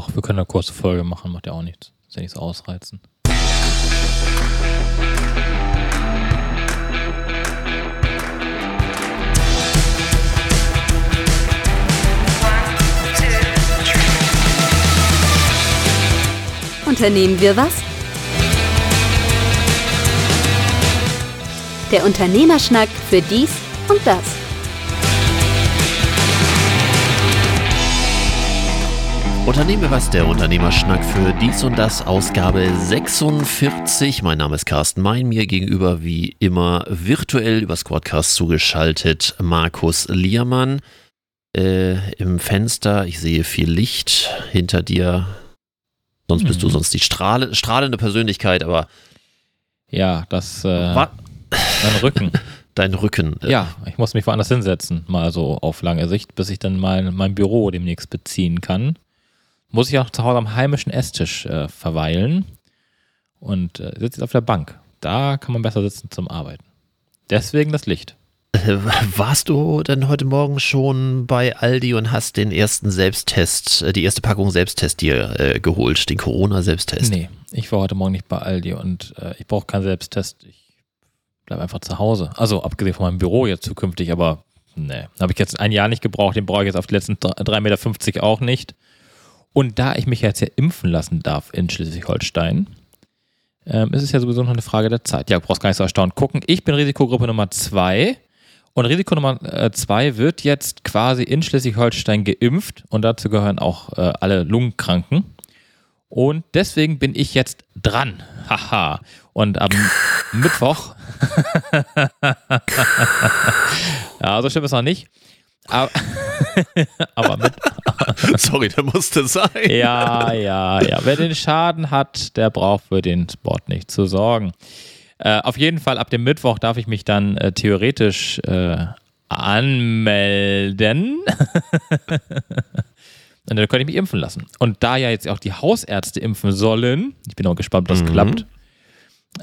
Ach, wir können eine kurze Folge machen, macht ja auch nichts. Ist ja nichts ausreizen. Unternehmen wir was? Der Unternehmerschnack für dies und das. Unternehmen wir was, der Unternehmerschnack für dies und das, Ausgabe 46. Mein Name ist Carsten Mein, mir gegenüber wie immer virtuell über Squadcast zugeschaltet Markus Liermann. Äh, Im Fenster, ich sehe viel Licht hinter dir. Sonst bist du Mhm. sonst die strahle, strahlende Persönlichkeit, aber Ja, das, äh, wa- mein Rücken. dein Rücken. äh, Ja, ich muss mich woanders hinsetzen, mal so auf lange Sicht, bis ich dann mein, mein Büro demnächst beziehen kann. Muss ich auch zu Hause am heimischen Esstisch äh, verweilen und äh, sitze jetzt auf der Bank. Da kann man besser sitzen zum Arbeiten. Deswegen das Licht. Äh, Warst du denn heute Morgen schon bei Aldi und hast den ersten Selbsttest, äh, die erste Packung Selbsttest dir äh, geholt, den Corona-Selbsttest? Nee, ich war heute Morgen nicht bei Aldi und äh, ich brauche keinen Selbsttest. Ich bleibe einfach zu Hause. Also abgesehen von meinem Büro jetzt zukünftig, aber nee. Habe ich jetzt ein Jahr nicht gebraucht, den brauche ich jetzt auf die letzten 3,50 Meter auch nicht. Und da ich mich jetzt ja impfen lassen darf in Schleswig-Holstein, ähm, ist es ja sowieso noch eine Frage der Zeit. Ja, du brauchst gar nicht so erstaunt gucken. Ich bin Risikogruppe Nummer 2 und Risiko Nummer 2 wird jetzt quasi in Schleswig-Holstein geimpft und dazu gehören auch äh, alle Lungenkranken. Und deswegen bin ich jetzt dran. Haha. Und am Mittwoch. ja, so schlimm ist noch nicht. Aber, aber mit, Sorry, der musste sein. ja, ja, ja. Wer den Schaden hat, der braucht für den Sport nicht zu sorgen. Äh, auf jeden Fall, ab dem Mittwoch darf ich mich dann äh, theoretisch äh, anmelden. Und dann könnte ich mich impfen lassen. Und da ja jetzt auch die Hausärzte impfen sollen, ich bin auch gespannt, ob das Mhm. klappt,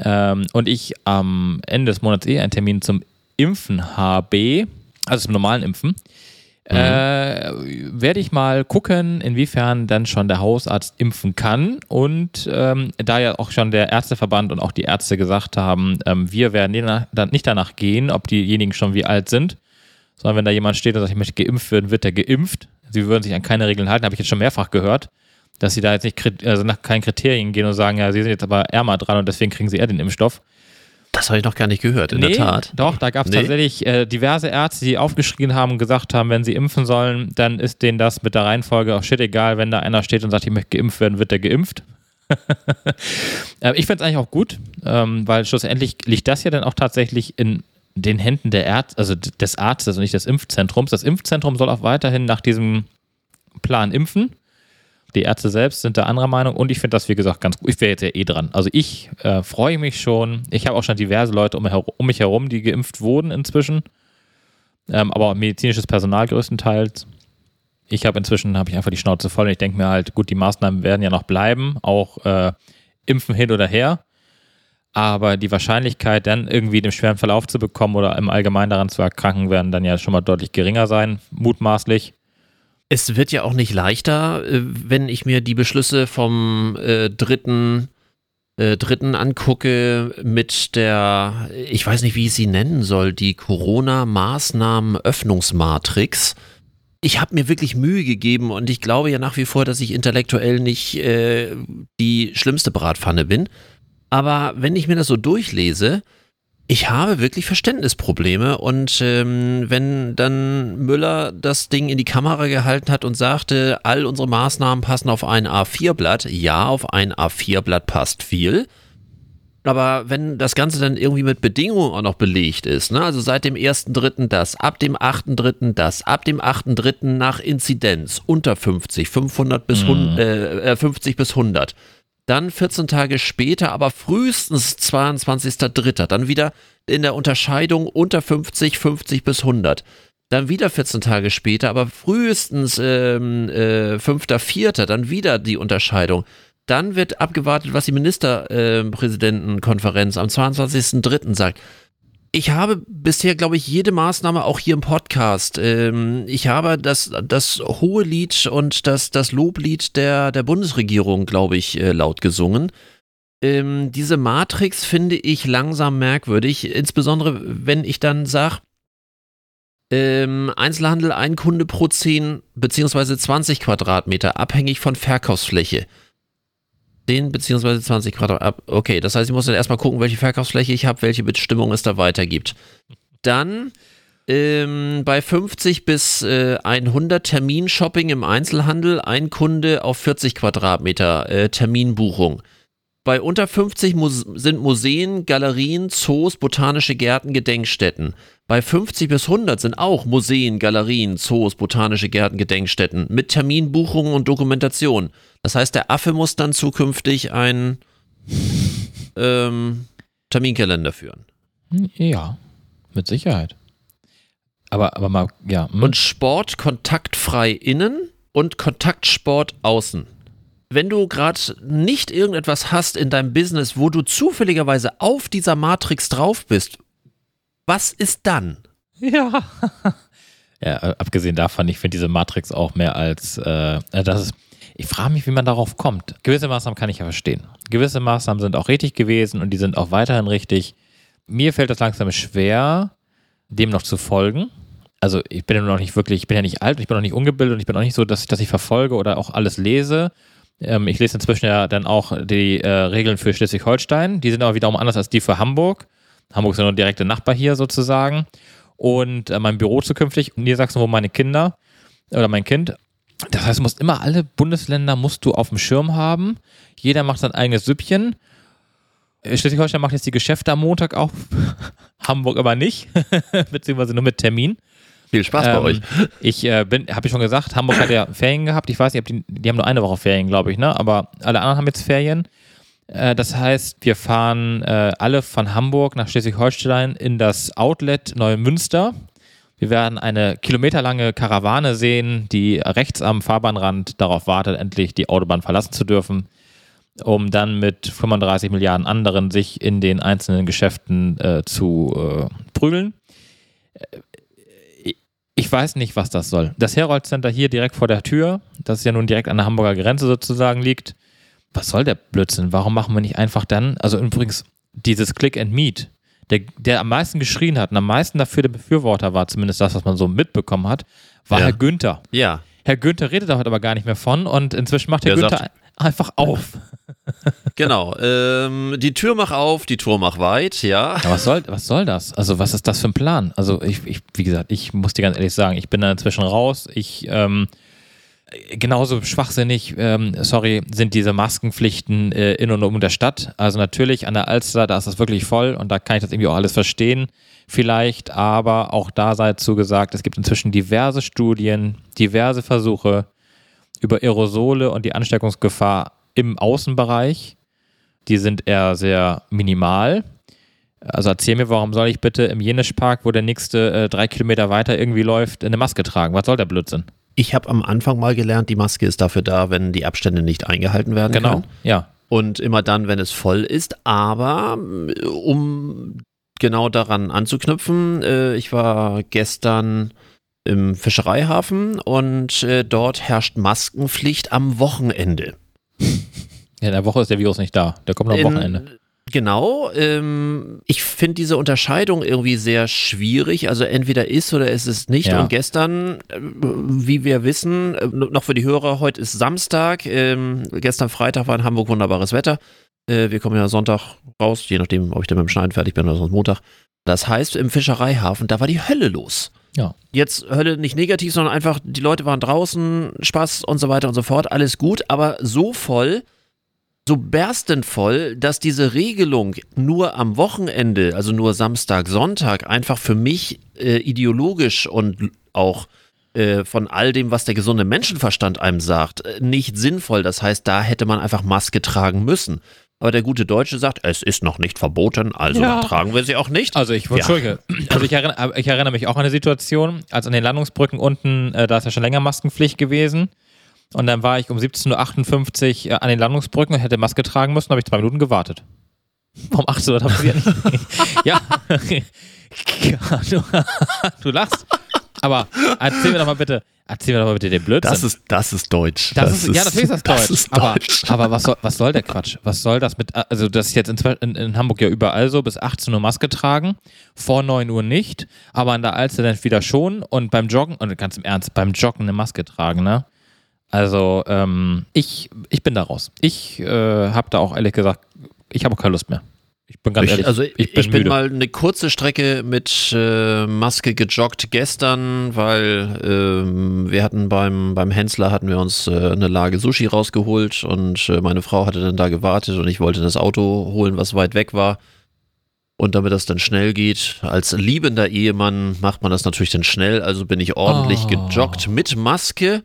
ähm, und ich am Ende des Monats eh einen Termin zum Impfen habe, also zum normalen Impfen, äh, werde ich mal gucken, inwiefern dann schon der Hausarzt impfen kann. Und ähm, da ja auch schon der Ärzteverband und auch die Ärzte gesagt haben, ähm, wir werden nicht danach gehen, ob diejenigen schon wie alt sind, sondern wenn da jemand steht und sagt, ich möchte geimpft werden, wird der geimpft. Sie würden sich an keine Regeln halten, habe ich jetzt schon mehrfach gehört, dass sie da jetzt nicht also nach keinen Kriterien gehen und sagen, ja, sie sind jetzt aber ärmer dran und deswegen kriegen sie eher den Impfstoff. Das habe ich noch gar nicht gehört, in der Tat. Doch, da gab es Nee? tatsächlich äh, diverse Ärzte, die aufgeschrien haben und gesagt haben, wenn sie impfen sollen, dann ist denen das mit der Reihenfolge auch shit egal. Wenn da einer steht und sagt, ich möchte geimpft werden, wird der geimpft. äh, ich finde es eigentlich auch gut, ähm, weil schlussendlich liegt das ja dann auch tatsächlich in den Händen der Ärzt, also des Arztes und nicht des Impfzentrums. Das Impfzentrum soll auch weiterhin nach diesem Plan impfen. Die Ärzte selbst sind da anderer Meinung und ich finde das, wie gesagt, ganz gut. Ich wäre jetzt ja eh dran. Also ich äh, freue mich schon. Ich habe auch schon diverse Leute um, mich herum- um mich herum, die geimpft wurden inzwischen. Ähm, aber medizinisches Personal größtenteils. Ich habe inzwischen, habe ich einfach die Schnauze voll und ich denke mir halt, gut, die Maßnahmen werden ja noch bleiben, auch äh, Impfen hin oder her. Aber die Wahrscheinlichkeit, dann irgendwie den schweren Verlauf zu bekommen oder im Allgemeinen daran zu erkranken, werden dann ja schon mal deutlich geringer sein, mutmaßlich. Es wird ja auch nicht leichter, äh, wenn ich mir die Beschlüsse vom äh, dritten, äh, dritten angucke mit der, ich weiß nicht, wie ich sie nennen soll, die Corona-Maßnahmen-Öffnungsmatrix. Ich habe mir wirklich Mühe gegeben und ich glaube ja nach wie vor, dass ich intellektuell nicht äh, die schlimmste Bratpfanne bin. Aber wenn ich mir das so durchlese, ich habe wirklich Verständnisprobleme und ähm, wenn dann Müller das Ding in die Kamera gehalten hat und sagte, all unsere Maßnahmen passen auf ein A4-Blatt, ja, auf ein A4-Blatt passt viel. Aber wenn das Ganze dann irgendwie mit Bedingungen auch noch belegt ist, ne? also seit dem 1.3. das, ab dem 8.3. das, ab dem 8.3. nach Inzidenz unter 50, 500 bis 100, äh, äh, 50 bis 100, dann 14 Tage später, aber frühestens 22.03. Dann wieder in der Unterscheidung unter 50, 50 bis 100. Dann wieder 14 Tage später, aber frühestens ähm, äh, 5.04. Dann wieder die Unterscheidung. Dann wird abgewartet, was die Ministerpräsidentenkonferenz am 22.03. sagt. Ich habe bisher, glaube ich, jede Maßnahme auch hier im Podcast. Ähm, ich habe das, das hohe Lied und das, das Loblied der, der Bundesregierung, glaube ich, äh, laut gesungen. Ähm, diese Matrix finde ich langsam merkwürdig, insbesondere wenn ich dann sage, ähm, Einzelhandel ein Kunde pro 10 beziehungsweise 20 Quadratmeter, abhängig von Verkaufsfläche. 10 beziehungsweise 20 Quadratmeter. Okay, das heißt, ich muss dann erstmal gucken, welche Verkaufsfläche ich habe, welche Bestimmung es da weitergibt. Dann ähm, bei 50 bis äh, 100 Terminshopping im Einzelhandel ein Kunde auf 40 Quadratmeter äh, Terminbuchung. Bei unter 50 Muse sind Museen, Galerien, Zoos, botanische Gärten, Gedenkstätten. Bei 50 bis 100 sind auch Museen, Galerien, Zoos, botanische Gärten, Gedenkstätten mit Terminbuchungen und Dokumentation. Das heißt, der Affe muss dann zukünftig einen ähm, Terminkalender führen. Ja, mit Sicherheit. Aber, aber mal, ja. Hm. Und Sport kontaktfrei innen und Kontaktsport außen wenn du gerade nicht irgendetwas hast in deinem Business, wo du zufälligerweise auf dieser Matrix drauf bist, was ist dann? Ja. ja, abgesehen davon, ich finde diese Matrix auch mehr als, äh, das ist, ich frage mich, wie man darauf kommt. Gewisse Maßnahmen kann ich ja verstehen. Gewisse Maßnahmen sind auch richtig gewesen und die sind auch weiterhin richtig. Mir fällt das langsam schwer, dem noch zu folgen. Also ich bin ja noch nicht wirklich, ich bin ja nicht alt, ich bin noch nicht ungebildet und ich bin auch nicht so, dass ich, dass ich verfolge oder auch alles lese. Ähm, ich lese inzwischen ja dann auch die äh, Regeln für Schleswig-Holstein. Die sind aber wiederum anders als die für Hamburg. Hamburg ist ja nur direkte Nachbar hier sozusagen. Und äh, mein Büro zukünftig in Niedersachsen, wo meine Kinder oder mein Kind. Das heißt, du musst immer alle Bundesländer musst du auf dem Schirm haben. Jeder macht sein eigenes Süppchen. Äh, Schleswig-Holstein macht jetzt die Geschäfte am Montag auf, Hamburg aber nicht, beziehungsweise nur mit Termin. Viel Spaß bei ähm, euch. Ich äh, bin, habe ich schon gesagt, Hamburg hat ja Ferien gehabt. Ich weiß nicht, die, die haben nur eine Woche Ferien, glaube ich, ne? Aber alle anderen haben jetzt Ferien. Äh, das heißt, wir fahren äh, alle von Hamburg nach Schleswig-Holstein in das Outlet Neumünster. Wir werden eine kilometerlange Karawane sehen, die rechts am Fahrbahnrand darauf wartet, endlich die Autobahn verlassen zu dürfen, um dann mit 35 Milliarden anderen sich in den einzelnen Geschäften äh, zu äh, prügeln ich weiß nicht, was das soll. Das Herold Center hier direkt vor der Tür, das ja nun direkt an der Hamburger Grenze sozusagen liegt. Was soll der Blödsinn? Warum machen wir nicht einfach dann, also übrigens, dieses Click and Meet, der, der am meisten geschrien hat und am meisten dafür der Befürworter war, zumindest das, was man so mitbekommen hat, war ja. Herr Günther. Ja. Herr Günther redet da heute aber gar nicht mehr von und inzwischen macht Herr der Günther sagt, einfach auf. genau. Ähm, die Tür mach auf, die Tour mach weit, ja. ja. was, soll, was soll das? Also, was ist das für ein Plan? Also, ich, ich wie gesagt, ich muss dir ganz ehrlich sagen, ich bin da inzwischen raus. Ich, ähm, genauso schwachsinnig, ähm, sorry, sind diese Maskenpflichten äh, in und um der Stadt. Also natürlich an der Alster, da ist das wirklich voll und da kann ich das irgendwie auch alles verstehen, vielleicht, aber auch da sei zugesagt, es gibt inzwischen diverse Studien, diverse Versuche, über Aerosole und die Ansteckungsgefahr im Außenbereich. Die sind eher sehr minimal. Also erzähl mir, warum soll ich bitte im Jenischpark, wo der nächste äh, drei Kilometer weiter irgendwie läuft, eine Maske tragen? Was soll der Blödsinn? Ich habe am Anfang mal gelernt, die Maske ist dafür da, wenn die Abstände nicht eingehalten werden genau, können. Genau, ja. Und immer dann, wenn es voll ist. Aber um genau daran anzuknüpfen, äh, ich war gestern im Fischereihafen und äh, dort herrscht Maskenpflicht am Wochenende. Ja, in der Woche ist der Virus nicht da. Der kommt am Wochenende. Genau. Ähm, ich finde diese Unterscheidung irgendwie sehr schwierig. Also entweder ist oder ist es nicht. Ja. Und gestern, äh, wie wir wissen, äh, noch für die Hörer, heute ist Samstag. Ähm, gestern Freitag war in Hamburg wunderbares Wetter. Äh, wir kommen ja Sonntag raus, je nachdem, ob ich dann mit dem Schneiden fertig bin oder sonst Montag. Das heißt, im Fischereihafen, da war die Hölle los. Ja. Jetzt Hölle nicht negativ, sondern einfach, die Leute waren draußen, Spaß und so weiter und so fort, alles gut, aber so voll, so berstend voll, dass diese Regelung nur am Wochenende, also nur Samstag, Sonntag, einfach für mich äh, ideologisch und auch äh, von all dem, was der gesunde Menschenverstand einem sagt, äh, nicht sinnvoll. Das heißt, da hätte man einfach Maske tragen müssen. Aber der gute Deutsche sagt, es ist noch nicht verboten, also ja. tragen wir sie auch nicht. Also ich, Entschuldige, also ich erinnere, ich erinnere, mich auch an eine Situation, als an den Landungsbrücken unten, äh, da ist ja schon länger Maskenpflicht gewesen. Und dann war ich um 17.58 Uhr äh, an den Landungsbrücken und hätte Maske tragen müssen, habe ich zwei Minuten gewartet. Warum achst du das passiert nicht? ja. du, du lachst. Aber erzähl mir doch mal bitte, erzähl mir doch mal bitte den Blödsinn. Das ist, das ist Deutsch. Das, ist, ja, natürlich ist das Deutsch. Das ist aber, Deutsch. aber was soll, was soll der Quatsch? Was soll das mit, also das ist jetzt in, in, in Hamburg ja überall so, bis 18 Uhr Maske tragen, vor 9 Uhr nicht, aber an der Alster dann wieder schon und beim Joggen, und ganz im Ernst, beim Joggen eine Maske tragen, ne? Also, ähm, ich, ich bin da raus. Ich äh, habe da auch ehrlich gesagt, ich habe auch keine Lust mehr. Ich bin ganz Ich, ehrlich, also ich, bin, müde. mal eine kurze Strecke mit äh, Maske gejoggt gestern, weil ähm, wir hatten beim, beim Hensler hatten wir uns äh, eine Lage Sushi rausgeholt und äh, meine Frau hatte dann da gewartet und ich wollte das Auto holen, was weit weg war. Und damit das dann schnell geht, als liebender Ehemann macht man das natürlich dann schnell, also bin ich ordentlich Oh. gejoggt mit Maske.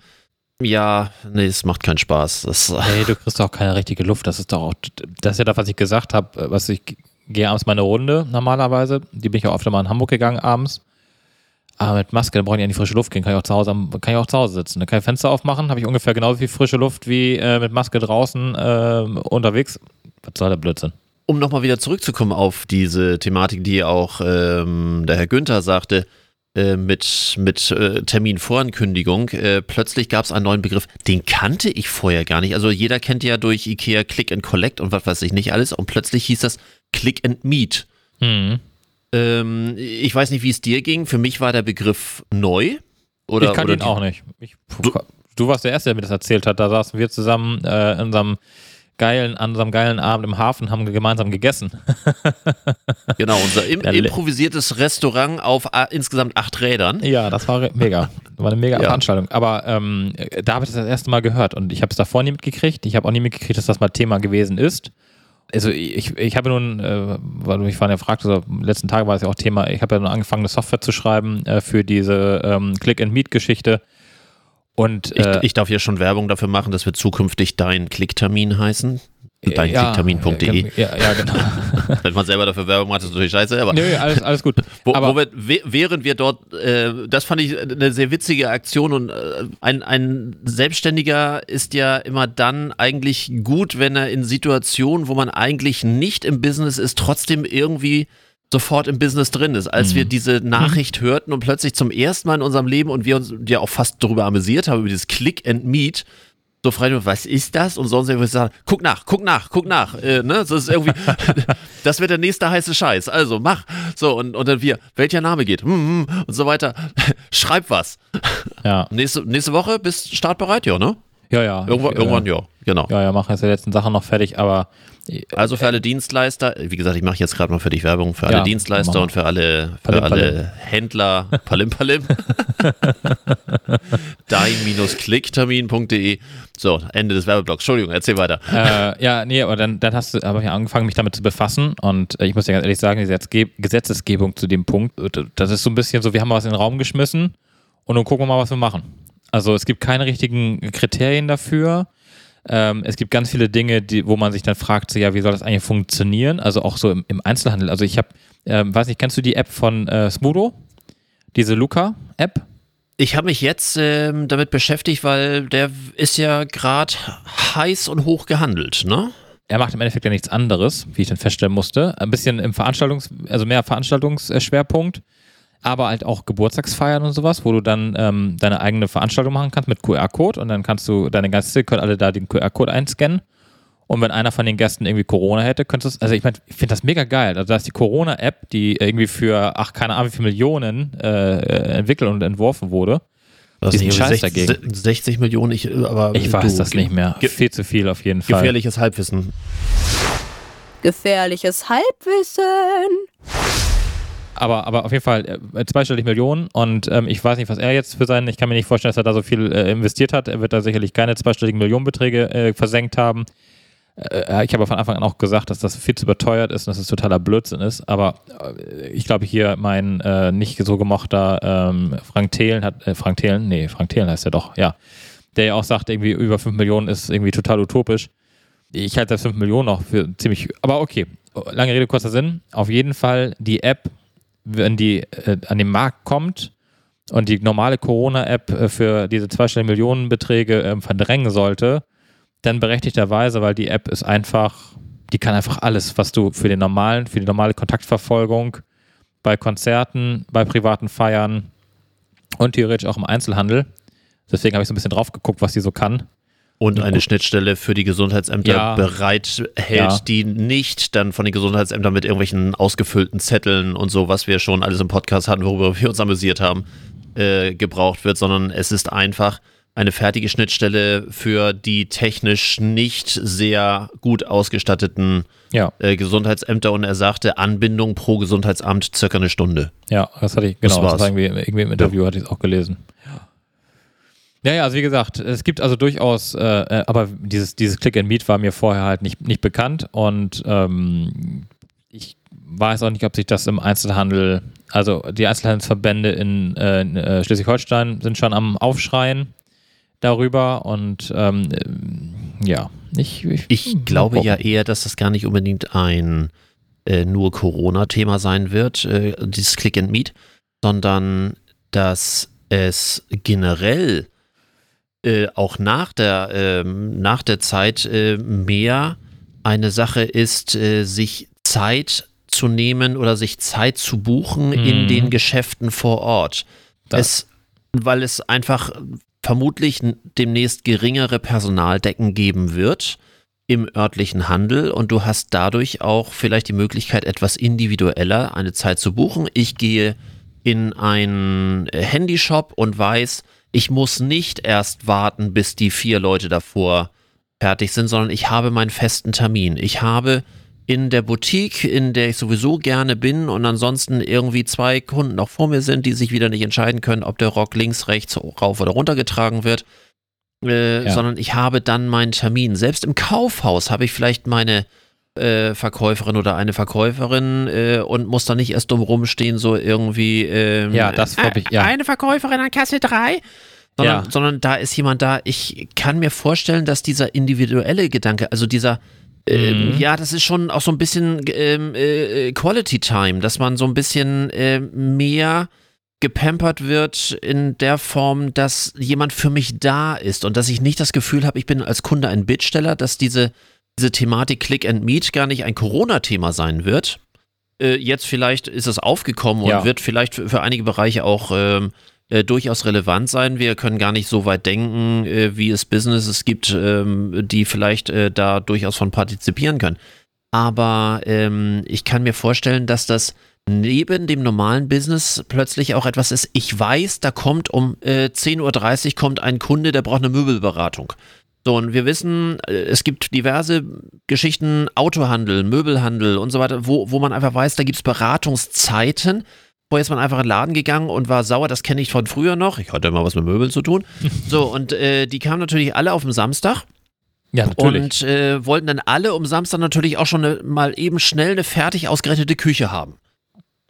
Ja, nee, es macht keinen Spaß. Das, Hey, du kriegst doch keine richtige Luft. Das ist doch auch, das ist ja das, was ich gesagt habe, was ich gehe abends mal eine Runde normalerweise. Die bin ich ja oft mal in Hamburg gegangen abends. Aber mit Maske, da brauche ich ja nicht frische Luft gehen. Kann ich auch zu Hause, kann ich auch zu Hause sitzen. Da kann ich Fenster aufmachen, habe ich ungefähr genauso viel frische Luft wie äh, mit Maske draußen äh, unterwegs. Was soll der Blödsinn? Um nochmal wieder zurückzukommen auf diese Thematik, die auch ähm, der Herr Günther sagte, äh, mit, mit äh, Terminvorankündigung, äh, plötzlich gab es einen neuen Begriff, den kannte ich vorher gar nicht. Also jeder kennt ja durch Ikea Click and Collect und was weiß ich nicht alles und plötzlich hieß das Click and Meet. Hm. Ähm, ich weiß nicht, wie es dir ging. Für mich war der Begriff neu. Oder, ich kannte ihn auch nicht. Ich, du, du warst der Erste, der mir das erzählt hat. Da saßen wir zusammen äh, in unserem geilen, an unserem geilen Abend im Hafen, haben gemeinsam gegessen. Genau, unser im, improvisiertes Restaurant auf a, insgesamt acht Rädern. Ja, das war mega. Das war eine mega Ja. Veranstaltung. Aber ähm, da habe ich das das erste Mal gehört und ich habe es davor nie mitgekriegt. Ich habe auch nie mitgekriegt, dass das mal Thema gewesen ist. Also ich, ich habe nun, äh, weil du mich vorhin ja fragte, so, letzten Tage war es ja auch Thema, ich habe ja nun angefangen, eine Software zu schreiben äh, für diese ähm, Click-and-Meet-Geschichte. Und Ich, äh, ich darf hier schon Werbung dafür machen, dass wir zukünftig dein Klicktermin heißen. Dein ja, Klicktermin.de. Ja, ja, genau. Wenn man selber dafür Werbung macht, ist natürlich scheiße, aber Nö, alles, alles gut. wo, aber wo wir, während wir dort, äh, das fand ich eine sehr witzige Aktion und äh, ein, ein Selbstständiger ist ja immer dann eigentlich gut, wenn er in Situationen, wo man eigentlich nicht im Business ist, trotzdem irgendwie sofort im Business drin ist. Als wir diese Nachricht hörten und plötzlich zum ersten Mal in unserem Leben und wir uns ja auch fast darüber amüsiert haben, über dieses Click and Meet, so frei, was ist das? Und sonst irgendwie sagen, guck nach, guck nach, guck nach. Äh, ne? Das ist irgendwie, das wird der nächste heiße Scheiß. Also mach. So, und, und dann wir, welcher Name geht? Hm, hm, und so weiter. Schreib was. ja, Nächste, nächste Woche bist startbereit, ja, ne? ja, ja. Irgendwann, Ich, irgendwann äh, ja. Genau. Ja, ja, machen jetzt die letzten Sachen noch fertig, aber äh, Also für alle Dienstleister, wie gesagt, ich mache jetzt gerade mal für dich Werbung, für alle Ja, Dienstleister und für alle, für Palim, alle Händler, palim palim, dein-klicktermin.de. So, Ende des Werbeblocks. Entschuldigung, erzähl weiter. äh, ja, nee, aber dann, dann hast du, habe ich angefangen, mich damit zu befassen und äh, ich muss dir ganz ehrlich sagen, die Gesetzesgebung zu dem Punkt, äh, das ist so ein bisschen so, wir haben was in den Raum geschmissen und nun gucken wir mal, was wir machen. Also es gibt keine richtigen Kriterien dafür. Ähm, es gibt ganz viele Dinge, die, wo man sich dann fragt, so, ja, wie soll das eigentlich funktionieren? Also auch so im, im Einzelhandel. Also ich habe, ähm, weiß nicht, kennst du die App von äh, Smudo? Diese Luca-App? Ich habe mich jetzt ähm, damit beschäftigt, weil der ist ja gerade heiß und hoch gehandelt, ne? er macht im Endeffekt ja nichts anderes, wie ich dann feststellen musste. Ein bisschen im Veranstaltungs-, also mehr Veranstaltungsschwerpunkt, aber halt auch Geburtstagsfeiern und sowas, wo du dann ähm, deine eigene Veranstaltung machen kannst mit QR-Code und dann kannst du, deine Gäste können alle da den QR-Code einscannen. Und wenn einer von den Gästen irgendwie Corona hätte, könntest du es, also ich meine, ich finde das mega geil. Also da ist die Corona-App, die irgendwie für, ach, keine Ahnung, wie viele Millionen äh, entwickelt und entworfen wurde. Was Diesen Scheiß 60, dagegen. 60 Millionen, ich, aber Ich weiß du, das nicht mehr. Viel zu viel auf jeden Fall. Gefährliches Halbwissen. Gefährliches Halbwissen. Aber, aber auf jeden Fall äh, zweistellig Millionen und ähm, ich weiß nicht, was er jetzt für seinen, ich kann mir nicht vorstellen, dass er da so viel äh, investiert hat. Er wird da sicherlich keine zweistelligen Millionenbeträge äh, versenkt haben. Äh, ich habe von Anfang an auch gesagt, dass das viel zu überteuert ist und dass es totaler Blödsinn ist. Aber äh, ich glaube, hier mein äh, nicht so gemochter ähm, Frank Thelen hat, äh, Frank Thelen, nee, Frank Thelen heißt er doch, ja, der ja auch sagt, irgendwie über 5 Millionen ist irgendwie total utopisch. Ich halte das 5 Millionen noch für ziemlich, aber okay, lange Rede, kurzer Sinn. Auf jeden Fall die App, wenn die äh, an den Markt kommt und die normale Corona-App äh, für diese zweistelligen Millionenbeträge äh, verdrängen sollte, dann berechtigterweise, weil die App ist einfach die kann einfach alles, was du für den normalen, für die normale Kontaktverfolgung bei Konzerten, bei privaten Feiern und theoretisch auch im Einzelhandel. Deswegen habe ich so ein bisschen drauf geguckt, was die so kann. Und eine Schnittstelle für die Gesundheitsämter Ja. bereithält, Ja. die nicht dann von den Gesundheitsämtern mit irgendwelchen ausgefüllten Zetteln und so, was wir schon alles im Podcast hatten, worüber wir uns amüsiert haben, äh, gebraucht wird, sondern es ist einfach eine fertige Schnittstelle für die technisch nicht sehr gut ausgestatteten Ja, äh, Gesundheitsämter und er sagte, Anbindung pro Gesundheitsamt circa eine Stunde. ja, das hatte ich, Das genau, das, war's. war irgendwie, irgendwie im Interview hatte ich es auch gelesen. Ja, ja, also wie gesagt, es gibt also durchaus, äh, äh, aber dieses, dieses Click and Meet war mir vorher halt nicht, nicht bekannt und ähm, ich weiß auch nicht, ob sich das im Einzelhandel, also die Einzelhandelsverbände in, äh, in äh, Schleswig-Holstein sind schon am Aufschreien darüber und ähm, äh, ja, ich, ich, Ich mal glaube gucken. ja eher, dass das gar nicht unbedingt ein nur Corona-Thema sein wird, dieses Click and Meet, sondern dass es generell äh, auch nach der, ähm, nach der Zeit äh, mehr eine Sache ist, äh, sich Zeit zu nehmen oder sich Zeit zu buchen in Mhm. den Geschäften vor Ort. Es, weil es einfach vermutlich demnächst geringere Personaldecken geben wird im örtlichen Handel und du hast dadurch auch vielleicht die Möglichkeit, etwas individueller eine Zeit zu buchen. Ich gehe in einen äh, Handyshop und weiß, ich muss nicht erst warten, bis die vier Leute davor fertig sind, sondern ich habe meinen festen Termin. Ich habe in der Boutique, in der ich sowieso gerne bin und ansonsten irgendwie zwei Kunden noch vor mir sind, die sich wieder nicht entscheiden können, ob der Rock links, rechts, rauf oder runter getragen wird, äh, Ja. sondern ich habe dann meinen Termin. Selbst im Kaufhaus habe ich vielleicht meine äh, Verkäuferin oder eine Verkäuferin äh, und muss da nicht erst dumm rumstehen, so irgendwie. ähm, Ja, das glaub ich, ja. Eine Verkäuferin an Kasse 3. Sondern, Ja. sondern da ist jemand da. Ich kann mir vorstellen, dass dieser individuelle Gedanke, also dieser, ähm, Mhm. ja, das ist schon auch so ein bisschen ähm, äh, Quality Time, dass man so ein bisschen ähm, mehr gepampert wird in der Form, dass jemand für mich da ist und dass ich nicht das Gefühl habe, ich bin als Kunde ein Bittsteller, dass diese, diese Thematik Click and Meet gar nicht ein Corona-Thema sein wird. Äh, jetzt vielleicht ist es aufgekommen Ja. und wird vielleicht für, für einige Bereiche auch ähm, äh, durchaus relevant sein. Wir können gar nicht so weit denken, äh, wie es Businesses gibt, ähm, die vielleicht äh, da durchaus von partizipieren können. Aber ähm, ich kann mir vorstellen, dass das neben dem normalen Business plötzlich auch etwas ist. Ich weiß, da kommt um äh, 10.30 Uhr kommt ein Kunde, der braucht eine Möbelberatung. So, und wir wissen, äh, es gibt diverse Geschichten, Autohandel, Möbelhandel und so weiter, wo, wo man einfach weiß, da gibt es Beratungszeiten. Vorher ist man einfach in den Laden gegangen und war sauer, das kenne ich von früher noch. Ich hatte immer was mit Möbeln zu tun. So, und äh, die kamen natürlich alle auf den Samstag. ja, natürlich. Und äh, wollten dann alle um Samstag natürlich auch schon eine, mal eben schnell eine fertig ausgerechnete Küche haben.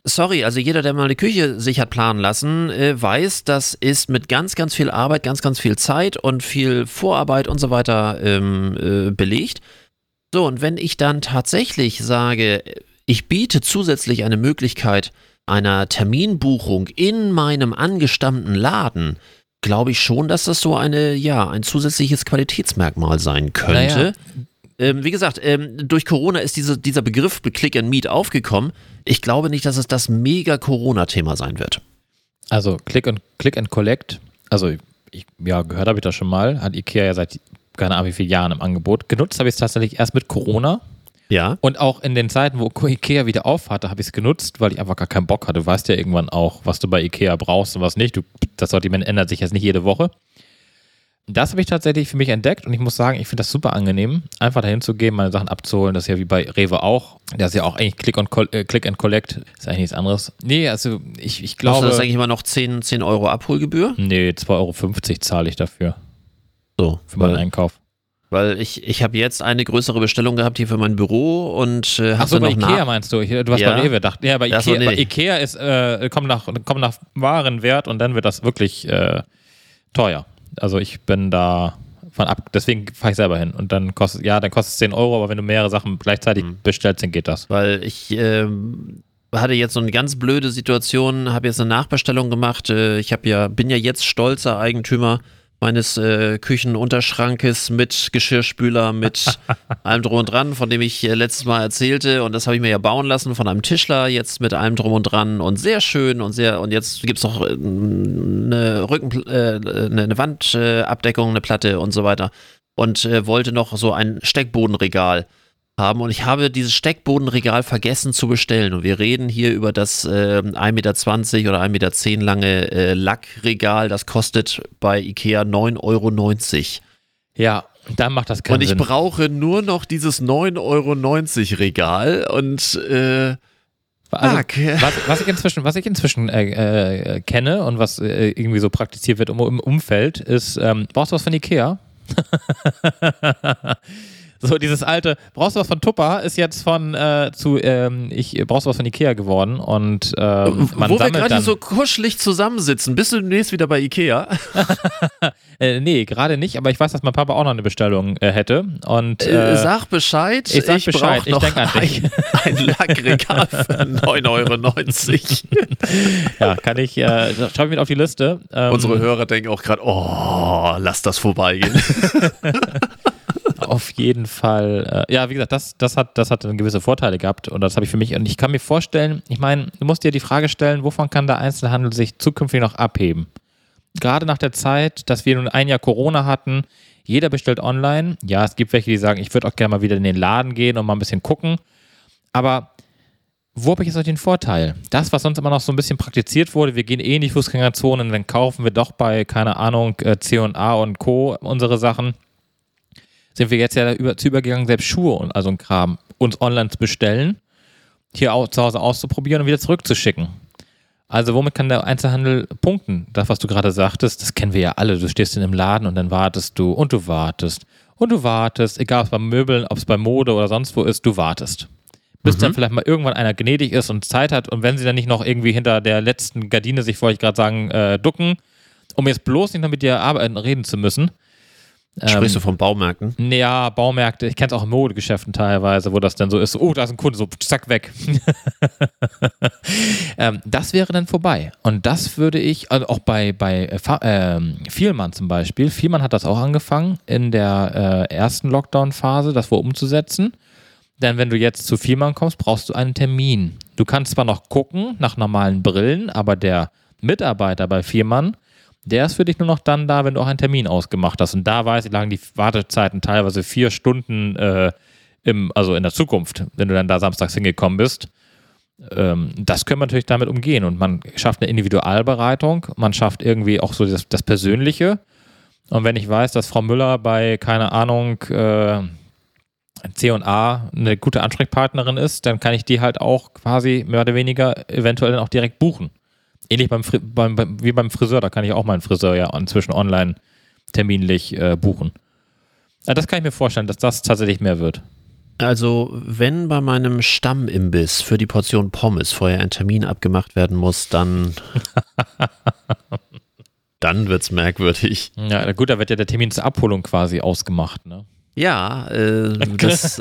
Sorry, also jeder, der mal eine Küche sich hat planen lassen, äh, weiß, das ist mit ganz, ganz viel Arbeit, ganz, ganz viel Zeit und viel Vorarbeit und so weiter ähm, äh, belegt. So, und wenn ich dann tatsächlich sage, ich biete zusätzlich eine Möglichkeit einer Terminbuchung in meinem angestammten Laden, glaube ich schon, dass das so eine, ja, ein zusätzliches Qualitätsmerkmal sein könnte. Naja. Ähm, wie gesagt, ähm, durch Corona ist diese, dieser Begriff Click and Meet aufgekommen. Ich glaube nicht, dass es das mega Corona-Thema sein wird. Also Click and, Click and Collect, also ich, ja, gehört habe ich das schon mal, hat Ikea ja seit keine Ahnung wie vielen Jahren im Angebot. Genutzt habe ich es tatsächlich erst mit Corona Ja. und auch in den Zeiten, wo Ikea wieder auf hatte, habe ich es genutzt, weil ich einfach gar keinen Bock hatte. Du weißt ja irgendwann auch, was du bei Ikea brauchst und was nicht. Du, das Sortiment ändert sich jetzt nicht jede Woche. Das habe ich tatsächlich für mich entdeckt und ich muss sagen, ich finde das super angenehm, einfach dahin zu gehen, meine Sachen abzuholen. Das ist ja wie bei Rewe auch. Das ist ja auch eigentlich Click, und äh, Click and Collect. Ist eigentlich nichts anderes. Nee, also ich, ich Kostet glaube. das eigentlich immer noch 10, 10 Euro Abholgebühr? Nee, 2,50 Euro zahle ich dafür, So, für meinen weil, Einkauf. weil ich, ich habe jetzt eine größere Bestellung gehabt hier für mein Büro und äh, Ach habe so, bei noch Ikea meinst du? Ich- Du hast Ja. bei Rewe gedacht. Ja, bei Ach so, Ikea, bei nee. Ikea ist, äh, kommt, nach, kommt nach Warenwert und dann wird das wirklich äh, teuer. Also ich bin da von ab, deswegen fahre ich selber hin. Und dann kostet, ja, dann kostet es 10 Euro, aber wenn du mehrere Sachen gleichzeitig Mhm. bestellst, dann geht das. Weil ich ähm, hatte jetzt so eine ganz blöde Situation, habe jetzt eine Nachbestellung gemacht. Äh, ich habe ja, bin ja jetzt stolzer Eigentümer meines äh, Küchenunterschrankes mit Geschirrspüler, mit allem drum und dran, von dem ich äh, letztes Mal erzählte. Und das habe ich mir ja bauen lassen von einem Tischler, jetzt mit allem drum und dran und sehr schön und sehr. Und jetzt gibt es noch äh, eine Rücken, äh, eine, eine Wandabdeckung, eine Platte und so weiter. Und äh, wollte noch so ein Steckbodenregal haben und ich habe dieses Steckbodenregal vergessen zu bestellen und wir reden hier über das äh, 1,20 Meter oder 1,10 Meter lange äh, Lackregal, das kostet bei Ikea 9,90 Euro. Ja, dann macht das keinen Und ich Sinn. brauche nur noch dieses 9,90 Euro Regal und äh, Also, was, was ich inzwischen, was ich inzwischen äh, äh, kenne und was äh, irgendwie so praktiziert wird im, im Umfeld, ist, ähm, brauchst du was von Ikea? so dieses alte, brauchst du was von Tupper, ist jetzt von äh, zu, ähm, ich brauchst du was von Ikea geworden und ähm, man wo wir gerade so kuschelig zusammensitzen, bist du demnächst wieder bei Ikea? äh, nee, gerade nicht, aber ich weiß, dass mein Papa auch noch eine Bestellung äh, hätte und Äh, äh, sag Bescheid. ich sag Bescheid, brauch ich noch denk an dich. Ein, ein Lackregal für 9,90 Euro. ja, kann ich, äh, schreibe ich mit auf die Liste. Ähm, Unsere Hörer denken auch gerade, oh, lass das vorbeigehen. Auf jeden Fall. Äh, ja, wie gesagt, das, das, hat, das hat gewisse Vorteile gehabt und das habe ich für mich. Und ich kann mir vorstellen, ich meine, du musst dir die Frage stellen, wovon kann der Einzelhandel sich zukünftig noch abheben? Gerade nach der Zeit, dass wir nun ein Jahr Corona hatten, jeder bestellt online. Ja, es gibt welche, die sagen, ich würde auch gerne mal wieder in den Laden gehen und mal ein bisschen gucken. Aber wo habe ich jetzt noch den Vorteil? Das, was sonst immer noch so ein bisschen praktiziert wurde, wir gehen eh in die Fußgängerzone und dann kaufen wir doch bei, keine Ahnung, äh, C&A und Co. unsere Sachen sind wir jetzt ja über, zu übergegangen, selbst Schuhe und also ein Kram uns online zu bestellen, hier auch zu Hause auszuprobieren und wieder zurückzuschicken. Also womit kann der Einzelhandel punkten? Das, was du gerade sagtest, das kennen wir ja alle. Du stehst in einem Laden und dann wartest du und du wartest und du wartest, egal ob es bei Möbeln, ob es bei Mode oder sonst wo ist, du wartest. Bis dann vielleicht mal irgendwann einer gnädig ist und Zeit hat und wenn sie dann nicht noch irgendwie hinter der letzten Gardine sich, wollte ich gerade sagen, äh, ducken, um jetzt bloß nicht noch mit dir arbeiten, reden zu müssen, Sprichst du von Baumärkten? ja, Baumärkte, ich kenne es auch in Modegeschäften teilweise, wo das dann so ist, oh, da ist ein Kunde, so zack, weg. ähm, das wäre dann vorbei. Und das würde ich, also auch bei, bei äh, ähm, Vielmann zum Beispiel, Vielmann hat das auch angefangen, in der äh, ersten Lockdown-Phase, das wohl umzusetzen. Denn wenn du jetzt zu Vielmann kommst, brauchst du einen Termin. Du kannst zwar noch gucken nach normalen Brillen, aber der Mitarbeiter bei Vielmann, der ist für dich nur noch dann da, wenn du auch einen Termin ausgemacht hast. Und da weiß ich, lagen die Wartezeiten teilweise vier Stunden äh, im, also in der Zukunft, wenn du dann da samstags hingekommen bist. Ähm, das können wir natürlich damit umgehen. Und man schafft eine Individualbereitung, man schafft irgendwie auch so das, das Persönliche. Und wenn ich weiß, dass Frau Müller bei, keine Ahnung, äh, C&A eine gute Ansprechpartnerin ist, dann kann ich die halt auch quasi mehr oder weniger eventuell dann auch direkt buchen. Ähnlich beim, beim, beim, wie beim Friseur, da kann ich auch meinen Friseur ja inzwischen online terminlich äh, buchen. Ja, das kann ich mir vorstellen, dass das tatsächlich mehr wird. Also, wenn bei meinem Stammimbiss für die Portion Pommes vorher ein Termin abgemacht werden muss, dann. dann wird's merkwürdig. Ja, gut, da wird ja der Termin zur Abholung quasi ausgemacht, ne? Ja, äh, das,